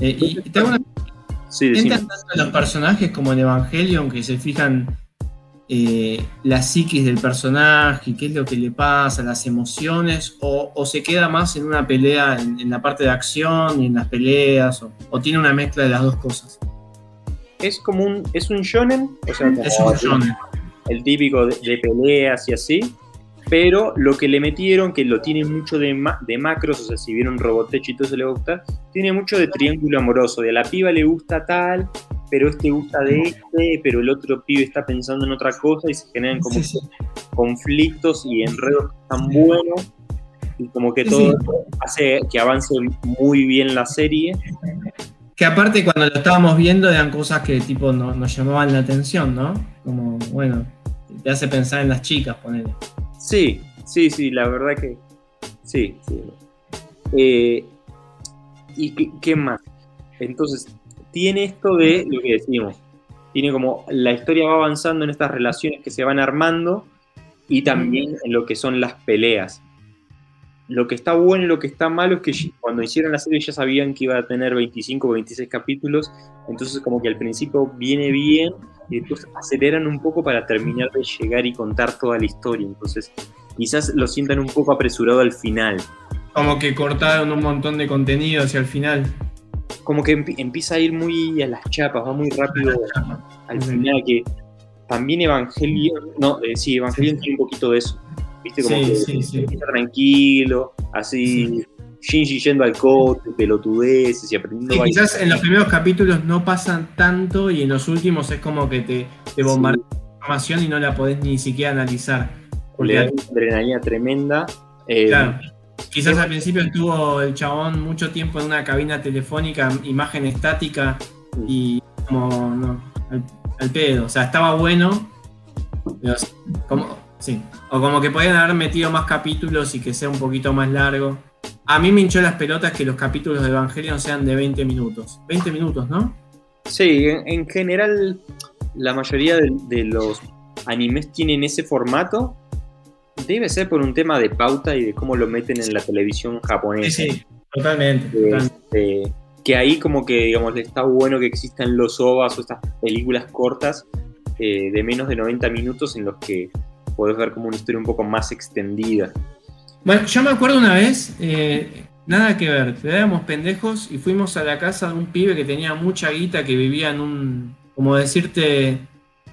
Eh, y te hago una sí, decime. ¿Entran tanto los personajes como en Evangelion que se fijan eh, la psiquis del personaje, qué es lo que le pasa, las emociones, o, o se queda más en una pelea, en, en la parte de acción y en las peleas, o, o tiene una mezcla de las dos cosas? es como un, es un shonen, o sea, Es un shonen. el típico de, de peleas y así, pero lo que le metieron, que lo tiene mucho de, ma- de macros, o sea, si vieron Robotech y todo eso le gusta, tiene mucho de triángulo amoroso, de a la piba le gusta tal, pero este gusta de este, pero el otro pibe está pensando en otra cosa y se generan como Sí, sí. conflictos y enredos tan buenos y como que todo sí. hace que avance muy bien la serie. Que aparte cuando lo estábamos viendo eran cosas que tipo no- nos llamaban la atención, ¿no? Como, bueno, te hace pensar en las chicas, ponele. Sí, sí, sí, la verdad que sí. sí. Eh, ¿Y qué, qué más? Entonces, tiene esto de lo que decimos. tiene como la historia va avanzando en estas relaciones que se van armando y también en lo que son las peleas. Lo que está bueno y lo que está malo es que cuando hicieron la serie ya sabían que iba a tener 25 o 26 capítulos, entonces como que al principio viene bien y después aceleran un poco para terminar de llegar y contar toda la historia. Entonces quizás lo sientan un poco apresurado al final. Como que cortaron un montón de contenido hacia el final. Como que empie- empieza a ir muy a las chapas, va muy rápido al final que también Evangelion, no, eh, sí, Evangelion tiene un poquito de eso. ¿Viste? Como Sí, que sí, sí. tranquilo, así Shinji yendo al cote, pelotudeces y aprendiendo Sí, quizás en los primeros capítulos no pasan tanto y en los últimos es como que te, te bombardean información y no la podés ni siquiera analizar. le da una adrenalina tremenda. eh, claro, quizás al principio estuvo el chabón mucho tiempo en una cabina telefónica, imagen estática y como no, al, al pedo. O sea, estaba bueno, pero como, sí. O como que podían haber metido más capítulos y que sea un poquito más largo. A mí me hinchó las pelotas que los capítulos de Evangelion sean de 20 minutos. 20 minutos, ¿no? Sí, en, en general la mayoría de, de los animes tienen ese formato. Debe ser por un tema de pauta y de cómo lo meten en la televisión Sí, japonesa. sí, totalmente. totalmente. Este, que ahí como que digamos le está bueno que existan los OVAs o estas películas cortas eh, de menos de 90 minutos en los que podés ver como una historia un poco más extendida. Bueno, yo me acuerdo una vez, eh, nada que ver, éramos pendejos y fuimos a la casa de un pibe que tenía mucha guita, que vivía en un, como decirte,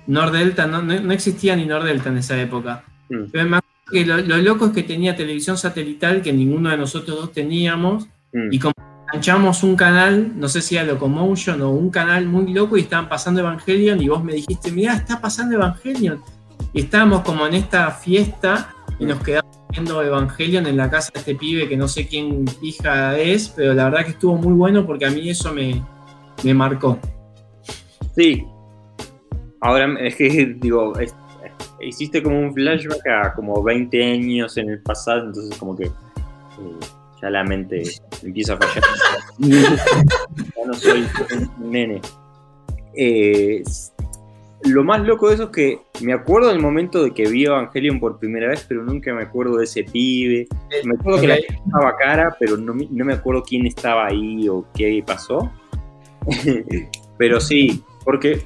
Nordelta, no, no, no existía ni Nordelta en esa época. Mm. Pero me acuerdo que lo, lo loco es que tenía televisión satelital que ninguno de nosotros dos teníamos Mm. y como enganchamos un canal, no sé si era Locomotion o un canal muy loco y estaban pasando Evangelion y vos me dijiste, mirá, está pasando Evangelion. Y estábamos como en esta fiesta y nos quedamos viendo Evangelion en la casa de este pibe que no sé quién hija es, pero la verdad que estuvo muy bueno porque a mí eso me, me marcó. Sí. Ahora es que digo, es- hiciste como un flashback a como 20 años en el pasado, entonces como que eh, ya la mente empieza a fallar. ya no soy un nene. Eh, lo más loco de eso es que me acuerdo del momento de que vi Evangelion por primera vez, pero nunca me acuerdo de ese pibe. Me acuerdo que la gente estaba cara, pero no, me- no me acuerdo quién estaba ahí o qué pasó. pero sí, porque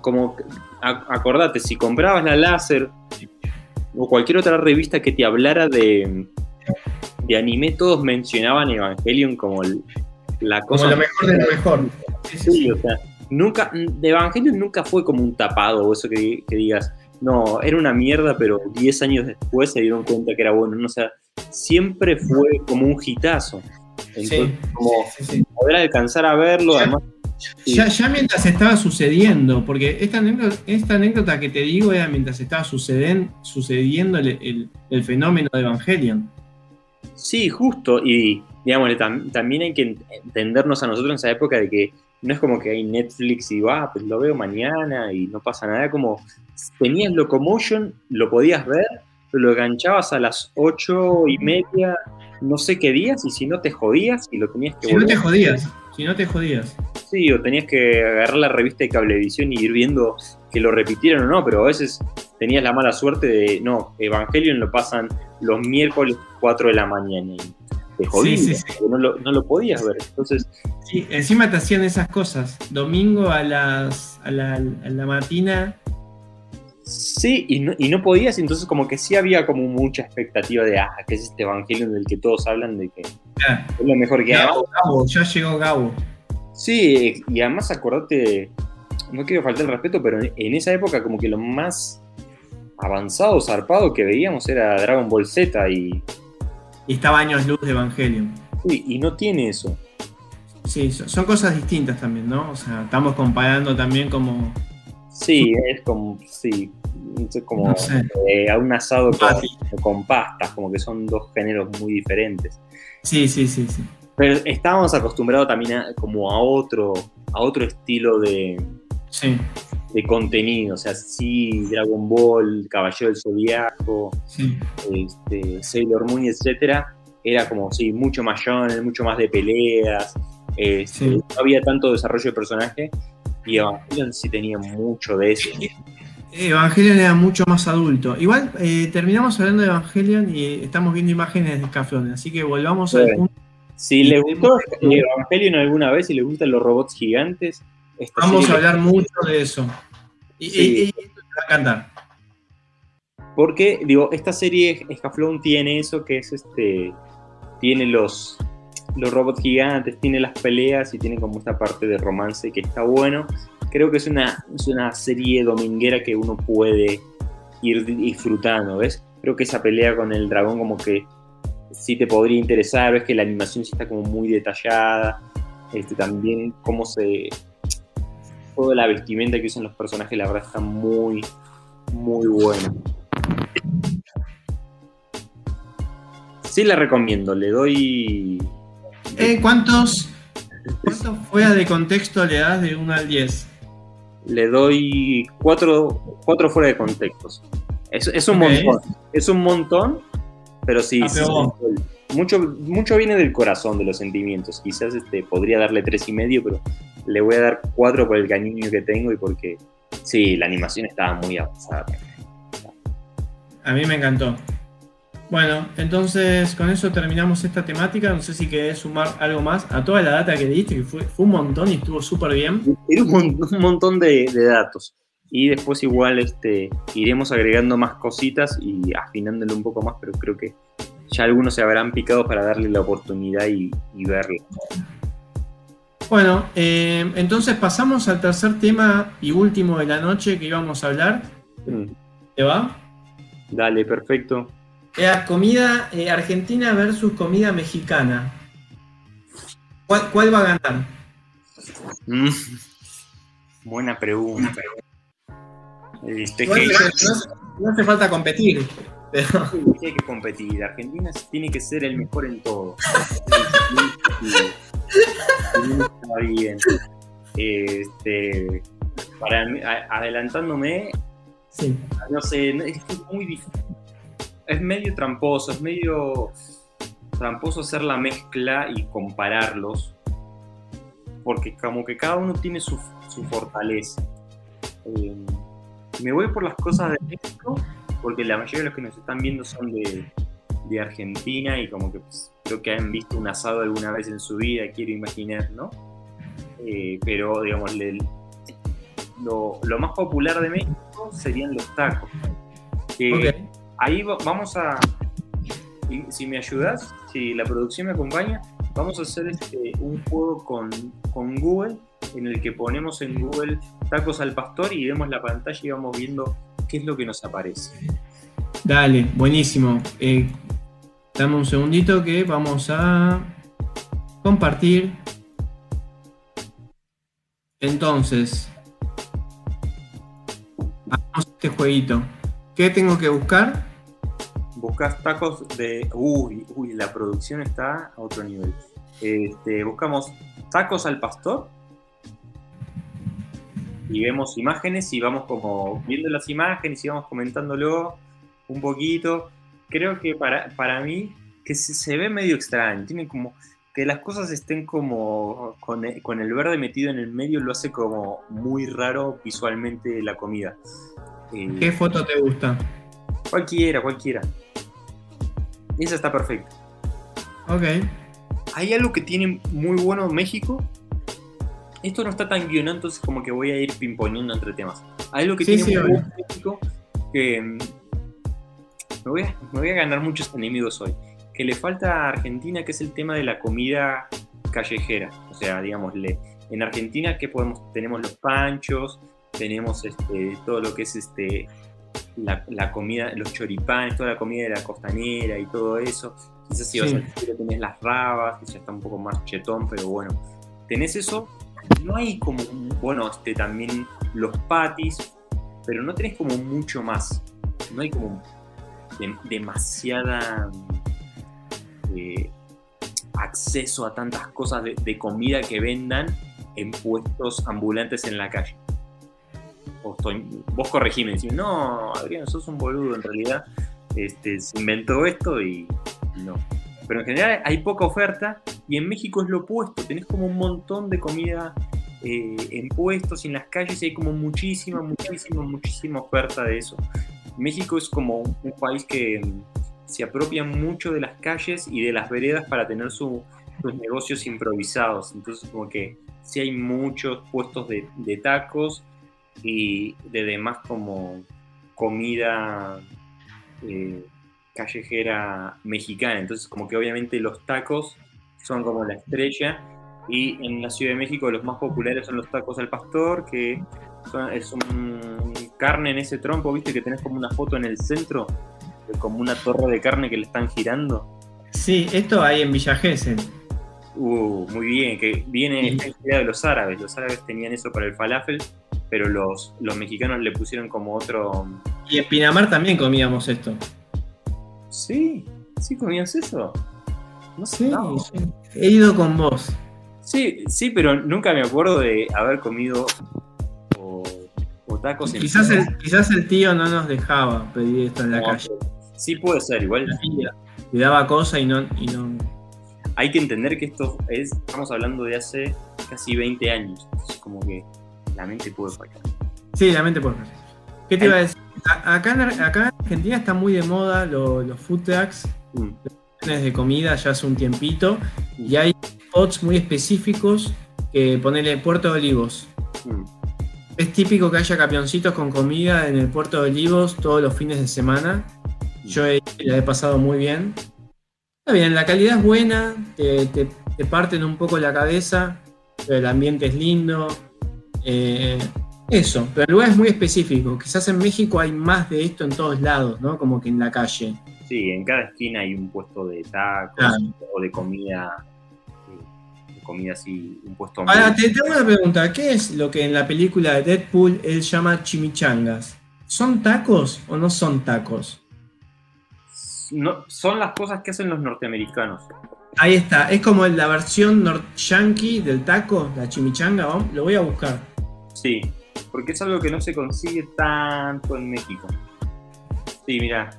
como a- acordate, si comprabas la láser o cualquier otra revista que te hablara de, de anime, todos mencionaban Evangelion como el- la Como cosa lo mejor de lo mejor. Sí. o sea, nunca, de Evangelion nunca fue como un tapado o eso que, que digas, no, era una mierda, pero 10 años después se dieron cuenta que era bueno. No, o sea, siempre fue como un hitazo. Entonces, Sí, como sí, sí. poder alcanzar a verlo, Ya- además. Ya, ya mientras estaba sucediendo, porque esta anécdota, esta anécdota que te digo era mientras estaba suceden- sucediendo el, el- el fenómeno de Evangelion. Sí, justo. Y digamos, tam- también hay que ent- entendernos a nosotros en esa época de que no es como que hay Netflix y va, pues lo veo mañana y no pasa nada. Como tenías Locomotion, lo podías ver, pero lo enganchabas a las ocho y media, no sé qué días, y si no te jodías y lo tenías que Si no te jodías, si no te jodías. Sí, o tenías que agarrar la revista de Cablevisión y ir viendo que lo repitieron o no, pero a veces tenías la mala suerte de, no, Evangelion lo pasan los miércoles 4 de la mañana y te jodías, Sí, sí, sí. No, lo, no lo podías ver. Entonces, Sí, encima te hacían esas cosas. Domingo a las a la, a la matina. sí, y no, y no podías, entonces como que sí había como mucha expectativa de, ah, que es este Evangelion del que todos hablan de que es Ya, lo mejor que. Gabo, Gabo, ya llegó Gabo. Sí, y además acordate, no quiero faltar el respeto, pero en, en esa época como que lo más avanzado, zarpado que veíamos era Dragon Ball Z y, Y estaba años luz de Evangelion. y, y no tiene eso. Sí, son cosas distintas también, ¿no? O sea, estamos comparando también como. Sí, es como, sí, es como No sé. eh, a un asado con, sí. con pastas, como que son dos géneros muy diferentes. Sí, sí, sí, sí. Pero estábamos acostumbrados también a, como a otro, a otro estilo de, Sí, de contenido, o sea, sí, Dragon Ball, Caballero del Zodiaco, sí. este, Sailor Moon, etcétera, era como, sí, mucho más shonen, mucho más de peleas, este, Sí. no había tanto desarrollo de personaje, Y Evangelion sí tenía mucho de eso. Evangelion era mucho más adulto. Igual eh, terminamos hablando de Evangelion y estamos viendo imágenes de Scaflón, así que volvamos al punto. Si les gustó Evangelion alguna vez y les gustan los robots gigantes, esta Vamos a hablar mucho de eso. Y, Sí. y- y esto te va a encantar. Porque, digo, esta serie Scaflón tiene eso que es este. Tiene los, los robots gigantes, tiene las peleas y tiene como esta parte de romance que está bueno. Creo que es una, es una serie dominguera que uno puede ir disfrutando, ¿ves? Creo que esa pelea con el dragón como que sí te podría interesar, ves que la animación sí está como muy detallada, este, también cómo se... Toda la vestimenta que usan los personajes, la verdad está muy, muy buena. Sí la recomiendo, le doy... Eh, ¿cuántos, ¿Cuántos fuera de contexto le das de 1 al 10? Le doy cuatro, cuatro fuera de contextos. Es, es un montón. Es un montón, pero sí, Ah, sí, mucho, mucho viene del corazón, de los sentimientos. Quizás este, podría darle tres y medio, pero le voy a dar cuatro por el cariño que tengo y porque sí, la animación estaba muy avanzada. A mí me encantó. Bueno, entonces con eso terminamos esta temática. No sé si querés sumar algo más a toda la data que diste, que fue, fue un montón y estuvo súper bien. Era un, mon- un montón de, de datos. Y después igual este, iremos agregando más cositas y afinándolo un poco más, pero creo que ya algunos se habrán picado para darle la oportunidad y, y verlo. Bueno, eh, entonces pasamos al tercer tema y último de la noche que íbamos a hablar. Mm, ¿Te va? Dale, perfecto. Era comida eh, argentina versus comida mexicana. ¿Cuál, cuál va a ganar? Mm, Buena pregunta. Este, no, hace- no hace falta competir. pero- Sí, hay que competir. Argentina tiene que ser el mejor en todo. Está bien. Este, para mí, a- adelantándome, sí. no sé, es muy difícil. Es medio tramposo, es medio tramposo hacer la mezcla y compararlos. Porque como que cada uno tiene su, su fortaleza. Eh, me voy por las cosas de México, porque la mayoría de los que nos están viendo son de, de Argentina y como que pues, creo que han visto un asado alguna vez en su vida, quiero imaginar, ¿no? Eh, pero digamos, le- lo, lo más popular de México serían los tacos. Ahí va- vamos a, si, si me ayudas, si la producción me acompaña, vamos a hacer este, un juego con, con Google en el que ponemos en Google tacos al pastor y vemos la pantalla y vamos viendo qué es lo que nos aparece. Dale, buenísimo. Eh, dame un segundito que vamos a compartir. Entonces, hagamos este jueguito. ¿Qué tengo que buscar? Buscas tacos de. Uy, uy, la producción está a otro nivel. Este, buscamos tacos al pastor y vemos imágenes y vamos como viendo las imágenes y vamos comentándolo un poquito. Creo que para, para mí que se, se ve medio extraño, tiene como que las cosas estén como con el, con el verde metido en el medio lo hace como muy raro visualmente la comida. Eh, ¿Qué foto te gusta? Cualquiera, cualquiera. Esa está perfecta. Ok. Hay algo que tiene muy bueno México. Esto no está tan guionado, entonces como que voy a ir pimponeando entre temas. Hay algo que Sí, tiene sí, muy bueno México que me voy, a, me voy a ganar muchos enemigos hoy. Que le falta a Argentina, que es el tema de la comida callejera. O sea, digámosle, en Argentina que podemos, tenemos los panchos, tenemos este, todo lo que es este, la, la comida, los choripanes, toda la comida de la costanera y todo eso. Quizás si vas Sí. al sur tenés las rabas, que ya está un poco más chetón, pero bueno, tenés eso. No hay como, bueno, este, también los patis, pero no tenés como mucho más. No hay como de- demasiada eh, acceso a tantas cosas de, comida que vendan en puestos ambulantes en la calle. O estoy- vos corregime, decís, no, Adrián, sos un boludo en realidad. Este, se inventó esto y no. Pero en general hay poca oferta y en México es lo opuesto, tenés como un montón de comida eh, en puestos y en las calles y hay como muchísima, muchísima, muchísima oferta de eso. México es como un país que mm, se apropia mucho de las calles y de las veredas para tener su- sus negocios improvisados. Entonces como que sí hay muchos puestos de, tacos y de demás como comida eh, callejera mexicana. Entonces como que obviamente los tacos son como la estrella y en la Ciudad de México los más populares son los tacos al pastor, que son- es un carne en ese trompo, viste que tenés como una foto en el centro, como una torre de carne que le están girando. Sí, esto hay en Villa Gesell. Uh, muy bien, que viene esta idea de los árabes. Los árabes tenían eso para el falafel, pero los, los mexicanos le pusieron como otro. Y en Pinamar también comíamos esto. Sí, sí comías eso. No sé. Sí. He ido con vos. Sí, sí, pero nunca me acuerdo de haber comido tacos Quizás el, quizás el tío no nos dejaba pedir esto en la No, calle. Sí puede ser, igual Le daba cosa y no, y no. hay que entender que esto es, estamos hablando de hace casi 20 años, como que la mente puede fallar. Sí, la mente por ¿Qué te iba a decir? A- Acá en, Ar- acá en Argentina está muy de moda lo- los food trucks Mm. de comida ya hace un tiempito y hay spots muy específicos que ponerle Puerto de Olivos. Mm. Es típico que haya camioncitos con comida en el Puerto de Olivos todos los fines de semana. Yo he- la he pasado muy bien. Está bien, la calidad es buena, te, te- te parten un poco la cabeza, pero el ambiente es lindo. eh, eso, pero el lugar es muy específico. Quizás en México hay más de esto en todos lados, ¿no? Como que en la calle. Sí, en cada esquina hay un puesto de tacos Claro. o de comida, comida así, un puesto Ahora, muy- te tengo una pregunta. ¿Qué es lo que en la película de Deadpool él llama chimichangas? ¿Son tacos o no son tacos? No, son las cosas que hacen los norteamericanos. Ahí está, es como la versión yankee del taco, la chimichanga, vamos, lo voy a buscar. Sí, porque es algo que no se consigue tanto en México. Sí, mira.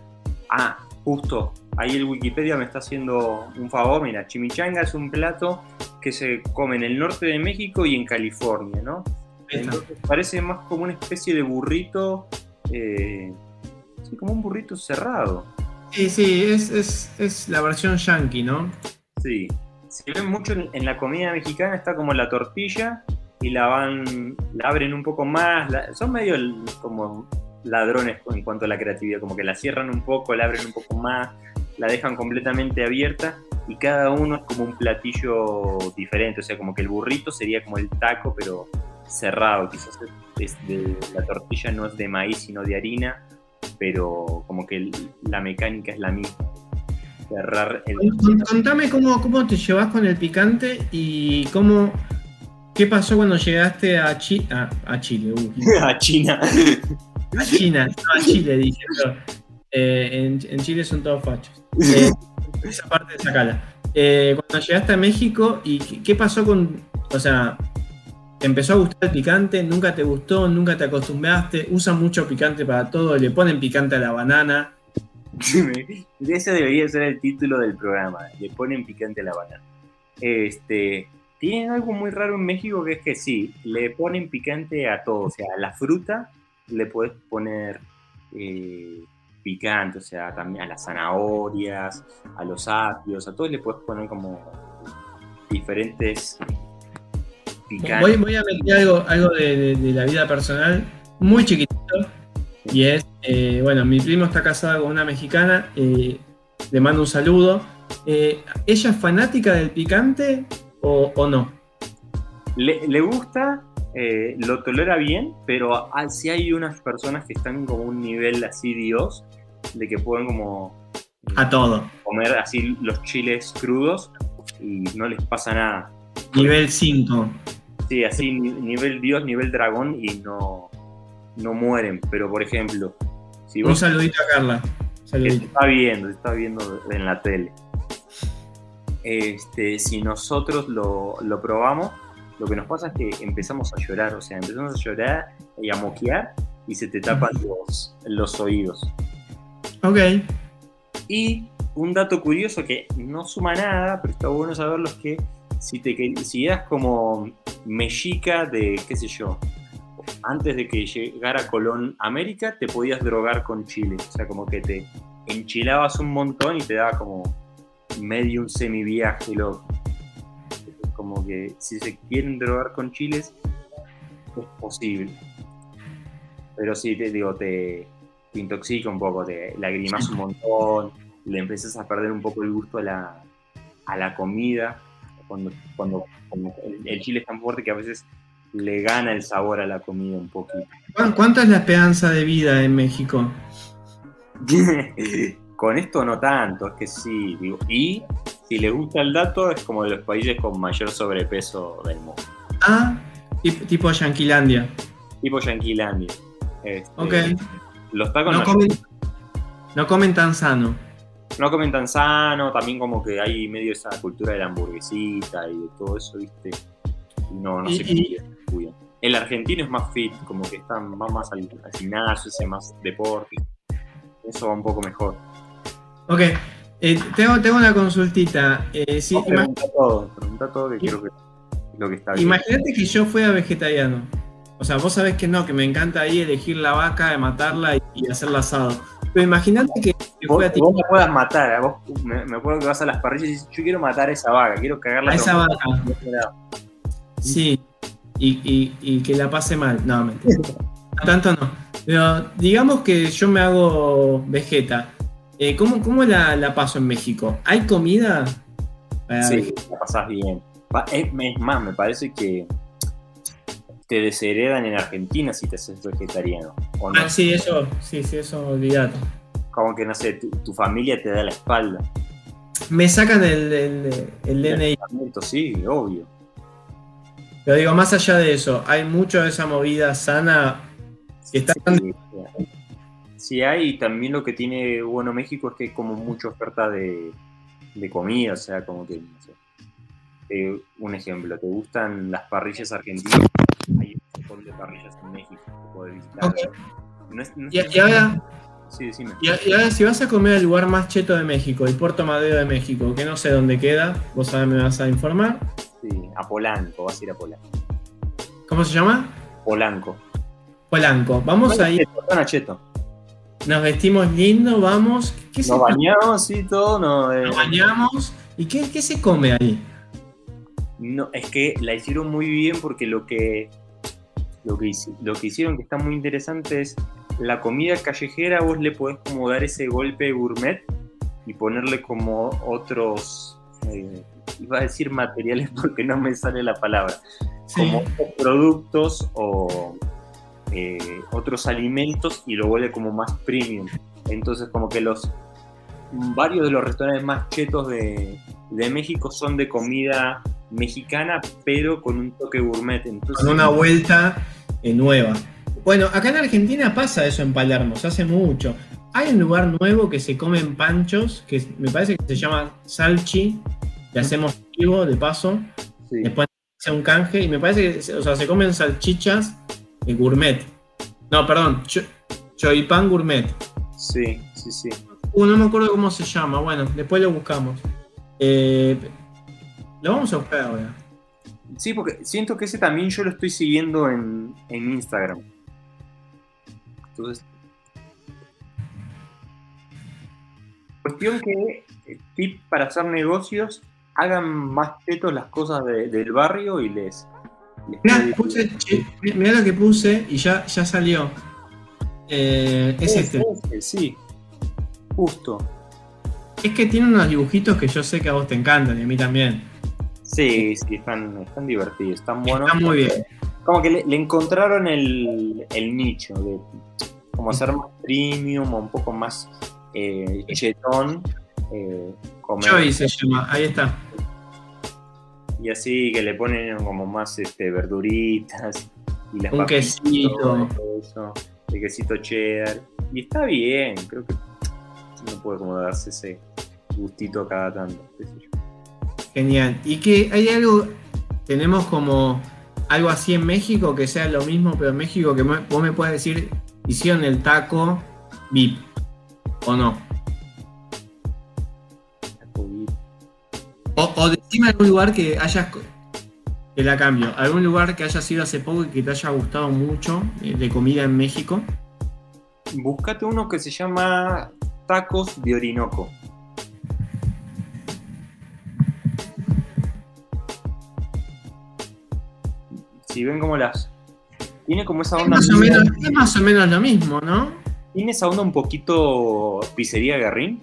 Ah, justo. Ahí el Wikipedia me está haciendo un favor. Mira, chimichanga es un plato que se come en el norte de México y en California, ¿no? Entonces parece más como una especie de burrito. eh, sí, como un burrito cerrado. Sí, sí, es, es, es la versión yankee, ¿no? Sí. Se ve mucho en, en la comida mexicana, está como la tortilla y la van, la abren un poco más. la- son medio como ladrones en cuanto a la creatividad, como que la cierran un poco, la abren un poco más, la dejan completamente abierta y cada uno es como un platillo diferente. O sea, como que el burrito sería como el taco, pero cerrado. Quizás es- de, la tortilla no es de maíz, sino de harina, pero como que el- la mecánica es la misma. Cerrar el. Con- Contame cómo, cómo te llevas con el picante y cómo. ¿Qué pasó cuando llegaste a, Chi- a, a Chile? uy. a China. a China, no a Chile, dije. pero, eh, en, en Chile son todos fachos. Eh, esa parte sacala. Eh, cuando llegaste a México, ¿y qué, qué pasó con.? O sea, ¿te empezó a gustar el picante? ¿Nunca te gustó? ¿Nunca te acostumbraste? ¿Usan mucho picante para todo? ¿Le ponen picante a la banana? Ese debería ser el título del programa. Le ponen picante a la banana. Este, tienen algo muy raro en México que es que sí, le ponen picante a todo. O sea, a la fruta le puedes poner eh, picante, o sea, también a las zanahorias, a los apios, a todos le puedes poner como diferentes picantes. Voy, voy a meter algo, algo de, de- de la vida personal muy chiquitito. Y es, eh, bueno, mi primo está casado con una mexicana. eh, le mando un saludo. Eh, ¿Ella es fanática del picante o, o no? Le, le gusta, eh, lo tolera bien, pero si hay unas personas que están como un nivel así Dios, de que pueden como eh, A todo. comer así los chiles crudos y no les pasa nada. Nivel 5. Sí, así ni- nivel Dios, nivel dragón y no, no mueren. Pero por ejemplo, si Un vos saludito a Carla. Saludito. está viendo, está viendo en la tele. Este, si nosotros lo, lo probamos, lo que nos pasa es que empezamos a llorar, o sea, empezamos a llorar y a moquear y se te tapan los, los oídos. Ok. Y un dato curioso que no suma nada, pero está bueno saberlo, es que si te si eras como mexica de, qué sé yo, antes de que llegara Colón América, te podías drogar con chile. O sea, como que te enchilabas un montón y te daba como medio un semiviaje loco. Como que si se quieren drogar con chiles, es posible. Pero sí, te digo, te, te intoxica un poco, te lagrimas un montón, le empiezas a perder un poco el gusto a la, a la comida. Cuando, cuando, cuando el, el chile es tan fuerte que a veces le gana el sabor a la comida un poquito. ¿Cuán- ¿Cuánta es la esperanza de vida en México? Con esto no tanto, es que sí, digo, y si le gusta el dato, es como de los países con mayor sobrepeso del mundo. Ah, tip- tipo Yanquilandia. Tipo Yanquilandia. Este, Ok. Los tacos No no, comen, no comen tan sano. no comen tan sano, también como que hay medio esa cultura de la hamburguesita y de todo eso, ¿viste? No, no Y- y- cuidan. El argentino es más fit, como que está, va más al, al gimnasio, hace más deporte. Eso va un poco mejor. Ok, eh, tengo, tengo una consultita. Eh, sí, pregunta todo, pregunta todo que quiero que lo que está bien. Imagínate que yo fuera vegetariano. O sea, vos sabés que no, que me encanta ahí elegir la vaca, matarla y, y hacerla asado. Pero imagínate que, que Vos, vos me puedas matar, ¿eh? vos, me, me acuerdo que vas a las parrillas y dices, yo quiero matar a esa vaca, quiero cagarla a esa trompada". vaca. Sí, y, y- y que la pase mal. No, mentira. Tanto no. Pero digamos que yo me hago vegeta. Eh, ¿cómo, cómo la, la paso en México? ¿Hay comida? para Sí, la pasás bien. Es más, me parece que te desheredan en Argentina si te haces vegetariano. O no, Ah, sí, eso, sí, sí, eso, olvídate. como que no sé, tu, tu familia te da la espalda. Me sacan el, el, el DNI. Sí, obvio. Pero digo, más allá de eso, hay mucho de esa movida sana que está Sí, sí hay, y también lo que tiene bueno México es que hay como mucha oferta de, de comida, o sea, como que, no sé. Eh, un ejemplo, ¿te gustan las parrillas argentinas? Parrillas en México que puedes visitar. Ok. No es- no es- Y, y ahora, Sí, decime. y, y ahora, si vas a comer al lugar más cheto de México, el Puerto Madero de México, que no sé dónde queda, vos sabés, me vas a informar. Sí, a Polanco, vas a ir a Polanco. ¿Cómo se llama? Polanco. Polanco. Vamos a ir, Cheto, Cheto. nos vestimos lindo, vamos. ¿Qué se Nos bañamos y todo, no, eh, nos bañamos? ¿Y qué, qué se come ahí? No, es que la hicieron muy bien porque lo que, lo que, hici- lo que hicieron que está muy interesante es la comida callejera, vos le podés como dar ese golpe gourmet y ponerle como otros, eh, iba a decir materiales porque no me sale la palabra, Sí. como otros productos o eh, otros alimentos y lo vuelve como más premium. Entonces como que los varios de los restaurantes más chetos de, de México son de comida mexicana, pero con un toque gourmet. Entonces, con una vuelta eh, nueva. Bueno, acá en Argentina pasa eso en Palermo, se hace mucho. Hay un lugar nuevo que se comen panchos, que me parece que se llama Salchi, le hacemos vivo de paso, sí. después hace un canje y me parece que se- o sea, se comen salchichas eh, gourmet. No, perdón, cho- choipán gourmet. sí, sí, sí. Uh, no me acuerdo cómo se llama, bueno, después lo buscamos. Eh, lo vamos a buscar ahora. Sí, porque siento que ese también yo lo estoy siguiendo en, en Instagram. Entonces. Cuestión que, eh, tip para hacer negocios, hagan más chetos las cosas de- del barrio y les. les Mirá, puse- lo que puse y ya, ya salió. Eh, es este. Ese, sí, justo. Es que tiene unos dibujitos que yo sé que a vos te encantan y a mí también. Sí, sí, están, están divertidos, están buenos. Está muy bien. Como que le, le encontraron el, el nicho de como hacer más premium o un poco más eh, chetón. eh. Joy se llama, ahí está. Y así que le ponen como más este, verduritas y las Un papitas, quesito. eso, el quesito cheddar. Y está bien, creo que no puede como darse ese gustito cada tanto. qué sé yo. Genial. Y que hay algo, tenemos como algo así en México que sea lo mismo, pero en México que vos me puedes decir, hicieron el taco VIP o no. O, o decime algún lugar que hayas. Te la cambio. ¿Algún lugar que hayas ido hace poco y que te haya gustado mucho eh, de comida en México? Búscate uno que se llama Tacos de Orinoco. Si ven como las. Tiene como esa Es onda. más, o menos, es más o menos lo mismo, ¿no? Tiene esa onda un poquito pizzería Guerrín.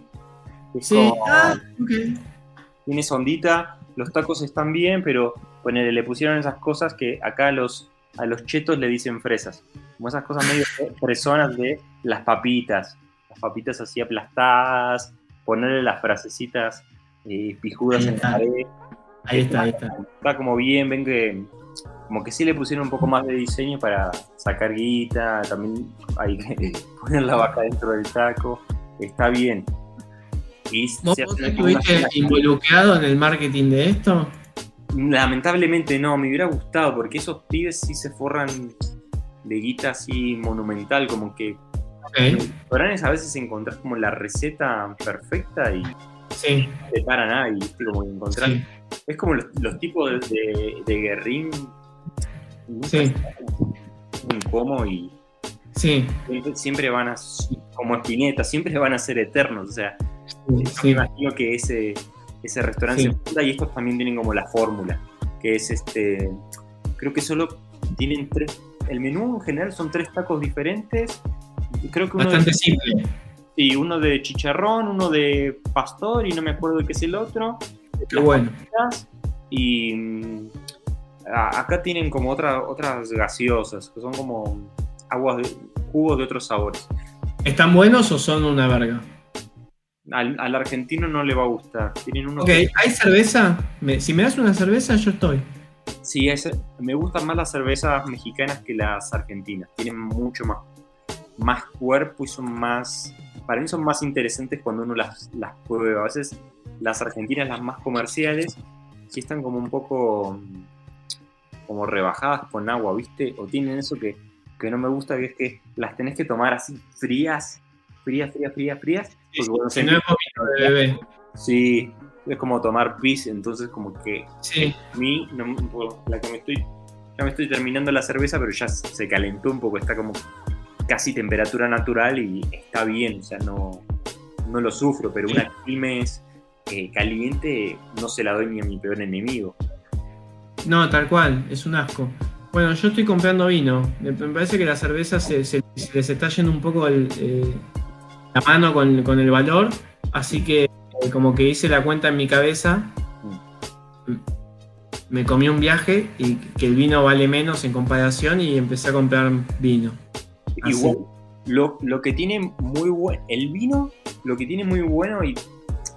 Es Sí. como- Ah, ok. tiene esa ondita, los tacos están bien, pero ponele, le pusieron esas cosas que acá a los, a los chetos le dicen fresas. Como esas cosas medio fresonas de las papitas. Las papitas así aplastadas, ponerle las frasecitas eh, pijudas Ahí en la pared. Ahí está, ahí está. Está como bien, ven que como que sí le pusieron un poco más de diseño para sacar guita, también hay que poner la vaca dentro del taco. Está bien. Y ¿Vos, estuviste involucrado en el marketing de esto? Lamentablemente no, me hubiera gustado porque esos pibes sí se forran de guita así monumental, como que Ok. en restaurantes a veces encontrás como la receta perfecta y Sí, te para nada y ¿viste? como sí, Es como los, los tipos de, de, de guerrín Sí. cómo y sí. siempre, van a, como Espineta, siempre van a ser eternos. O sea, sí, yo me sí. imagino que ese, ese restaurante Sí. se y estos también tienen como la fórmula, que es este, creo que solo tienen tres, el menú en general son tres tacos diferentes, creo que uno Bastante de, simple. sí, uno de chicharrón, uno de pastor y no me acuerdo de qué es el otro, Qué bueno. y acá tienen como otra, otras gaseosas, que son como aguas de, jugos de otros sabores. ¿Están buenos o son una verga? Al, al argentino no le va a gustar. Tienen unos Ok, ¿hay cerveza? Me- si me das una cerveza, yo estoy. Sí, es- me gustan más las cervezas mexicanas que las argentinas. Tienen mucho más, más cuerpo y son más. Para mí son más interesantes cuando uno las, las prueba. A veces las argentinas, las más comerciales, sí están como un poco como rebajadas con agua, ¿viste? O tienen eso que, que no me gusta, que es que las tenés que tomar así frías, frías, frías, frías, frías. Cuando Si no es de bebé. Sí, es como tomar pis, entonces como que Sí, a mí, no- la que me estoy, ya me estoy terminando la cerveza, pero ya se calentó un poco, está como casi temperatura natural y está bien, o sea, no, no lo sufro, pero una Quilmes eh, caliente no se la doy ni a mi peor enemigo. No, tal cual, es un asco. Bueno, yo estoy comprando vino. Me, parece que la cerveza se, se- se les está yendo un poco el, eh, la mano con, con el valor, así que eh, como que hice la cuenta en mi cabeza, me comí un viaje y que el vino vale menos en comparación y empecé a comprar vino. Así. Igual, lo, lo que tiene muy bueno, el vino, lo que tiene muy bueno y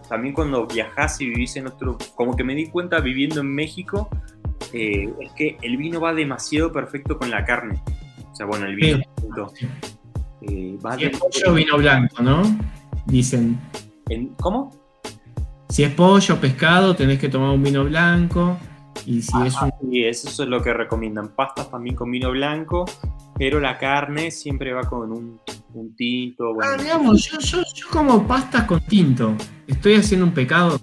también cuando viajás y vivís en otro, como que me di cuenta viviendo en México, eh, es que el vino va demasiado perfecto con la carne. O sea, bueno, el vino, Sí. Eh, va Si es pollo, vino blanco, ¿no? Dicen. en- ¿Cómo? Si es pollo, pescado, tenés que tomar un vino blanco. Y si es un. Sí, eso es lo que recomiendan. Pastas también con vino blanco, pero la carne siempre va con un, un tinto. Bueno, Ah, digamos, yo, yo, yo como pastas con tinto. ¿Estoy haciendo un pecado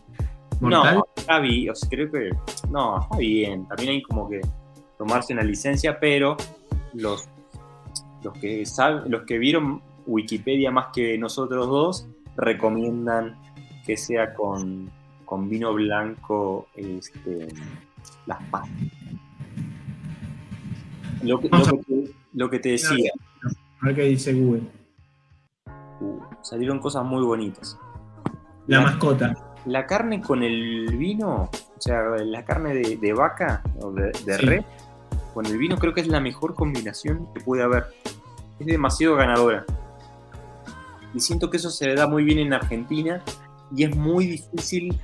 mortal? No, está bien, o sea, creo que no, está bien. También hay como que tomarse una licencia, pero los, los que saben, los que vieron Wikipedia más que nosotros dos recomiendan que sea con, con vino blanco este, las pastas. Lo que, lo que te- lo que te decía, A ver qué dice Google. uh, salieron cosas muy bonitas. La La- mascota. La carne con el vino, o sea, la carne de, de vaca o de, de Sí. res, con el vino creo que es la mejor combinación que puede haber. Es demasiado ganadora. Y siento que eso se da muy bien en Argentina y es muy difícil,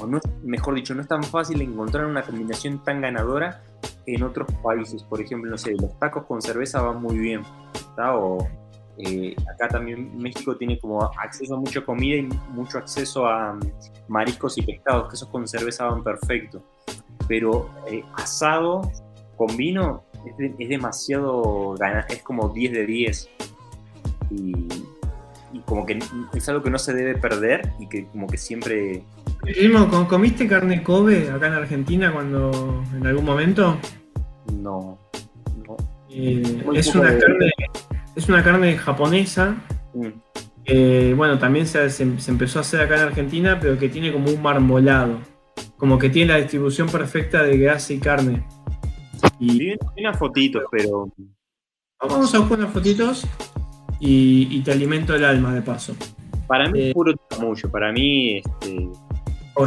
o no, mejor dicho, no es tan fácil encontrar una combinación tan ganadora en otros países. Por ejemplo, no sé, los tacos con cerveza van muy bien. ¿tá? O eh, acá también México tiene como acceso a mucha comida y mucho acceso a mm, mariscos y pescados, que esos con cerveza van perfecto. Pero eh, asado con vino es, de- es demasiado, es como 10 de 10. Y, y como que es algo que no se debe perder y que como que siempre Primo, ¿com- ¿comiste carne Kobe acá en Argentina cuando en algún momento? no. no. Eh, es una de- carne, es una carne japonesa. Mm. bueno, también se, se- se empezó a hacer acá en Argentina, pero que tiene como un marmolado. Como que tiene la distribución perfecta de grasa y carne. Y unas fotitos, pero vamos a buscar unas fotitos y, y te alimento el alma de paso. para mí Eh. es puro chamullo. Para mí, este,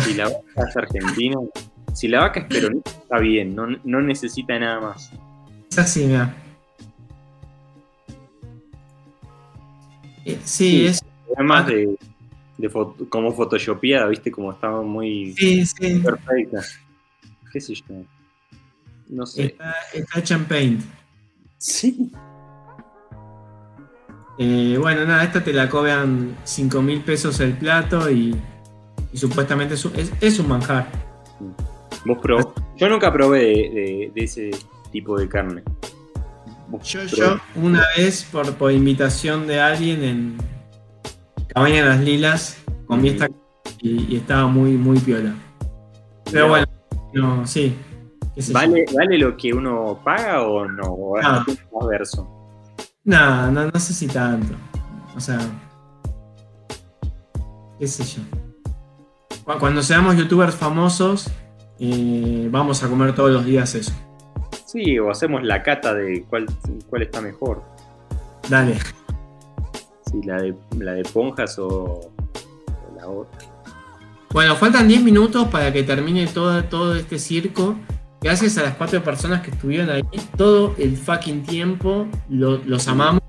si la vaca es argentina, si la vaca es peronista, está bien, no, no necesita nada más. Es así, mira. Sí, Sí. es. Además de, de foto- como photoshopeada, viste, como estaba muy Sí, sí. perfecta. ¿Qué sé yo? No sé. Está, está hecha en paint. Sí. Eh, bueno, nada, esta te la cobran 5 mil pesos el plato y, y supuestamente es un, es- es un manjar. Vos probó. Yo nunca probé de, de- de ese tipo de carne. Yo, yo una vez, por, por invitación de alguien en Cabaña de las Lilas, comí esta y, y estaba muy, muy piola. Pero bueno, no, sí. ¿Vale, ¿Vale lo que uno paga o no? ¿O es No. más verso? No, no, no sé si tanto. O sea, qué sé yo. Cu- Cuando seamos youtubers famosos, eh, vamos a comer todos los días eso. Sí, o hacemos la cata de cuál, cuál está mejor. Dale. Si la de, la de Ponjas o, o la otra. Bueno, faltan 10 minutos para que termine todo, todo este circo. Gracias a las cuatro personas que estuvieron ahí todo el fucking tiempo. lo- los amamos.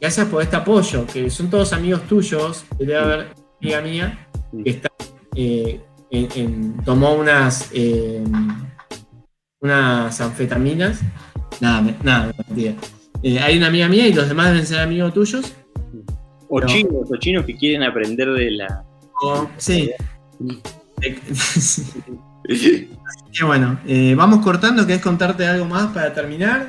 Gracias por este apoyo, que son todos amigos tuyos. Debe haber amiga mía que está, eh, en- en- tomó unas, eh, unas anfetaminas. Nada, nada, mentira. Eh, hay una amiga mía y los demás deben ser amigos tuyos. O No. chinos, o chinos que quieren aprender de la. Sí. Qué bueno. Eh, vamos cortando. ¿Querés contarte algo más para terminar?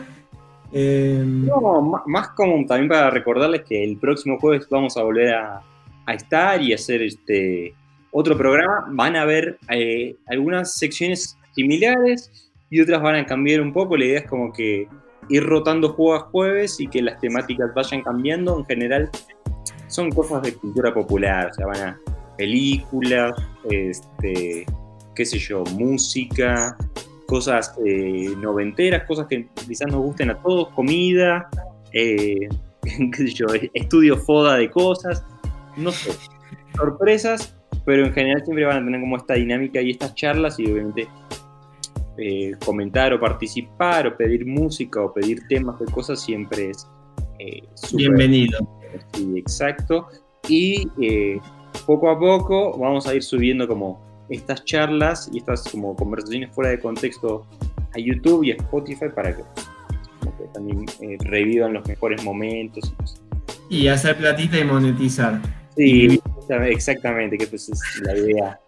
Eh, No, ma- más como también para recordarles que el próximo jueves vamos a volver a, a estar y hacer este otro programa. Van a haber eh, algunas secciones similares y otras van a cambiar un poco. La idea es como que ir rotando a jueves y que las temáticas vayan cambiando. En general son cosas de cultura popular, o sea, van a películas, este, qué sé yo, música, cosas eh, noventeras, cosas que quizás nos gusten a todos, comida, eh, qué sé yo, estudio foda de cosas, no sé, sorpresas, pero en general siempre van a tener como esta dinámica y estas charlas y obviamente eh, comentar o participar o pedir música o pedir temas de cosas siempre es eh, bienvenido. Sí, exacto. Y eh, poco a poco vamos a ir subiendo como estas charlas y estas como conversaciones fuera de contexto a YouTube y a Spotify para que también eh, revivan los mejores momentos. Y hacer platita y monetizar. Sí, exactamente, que pues es la idea,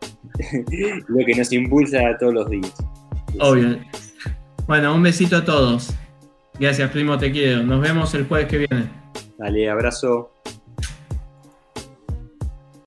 lo que nos impulsa todos los días. Obvio. Bueno, un besito a todos. Gracias, primo, te quiero. Nos vemos el jueves que viene. Dale, abrazo.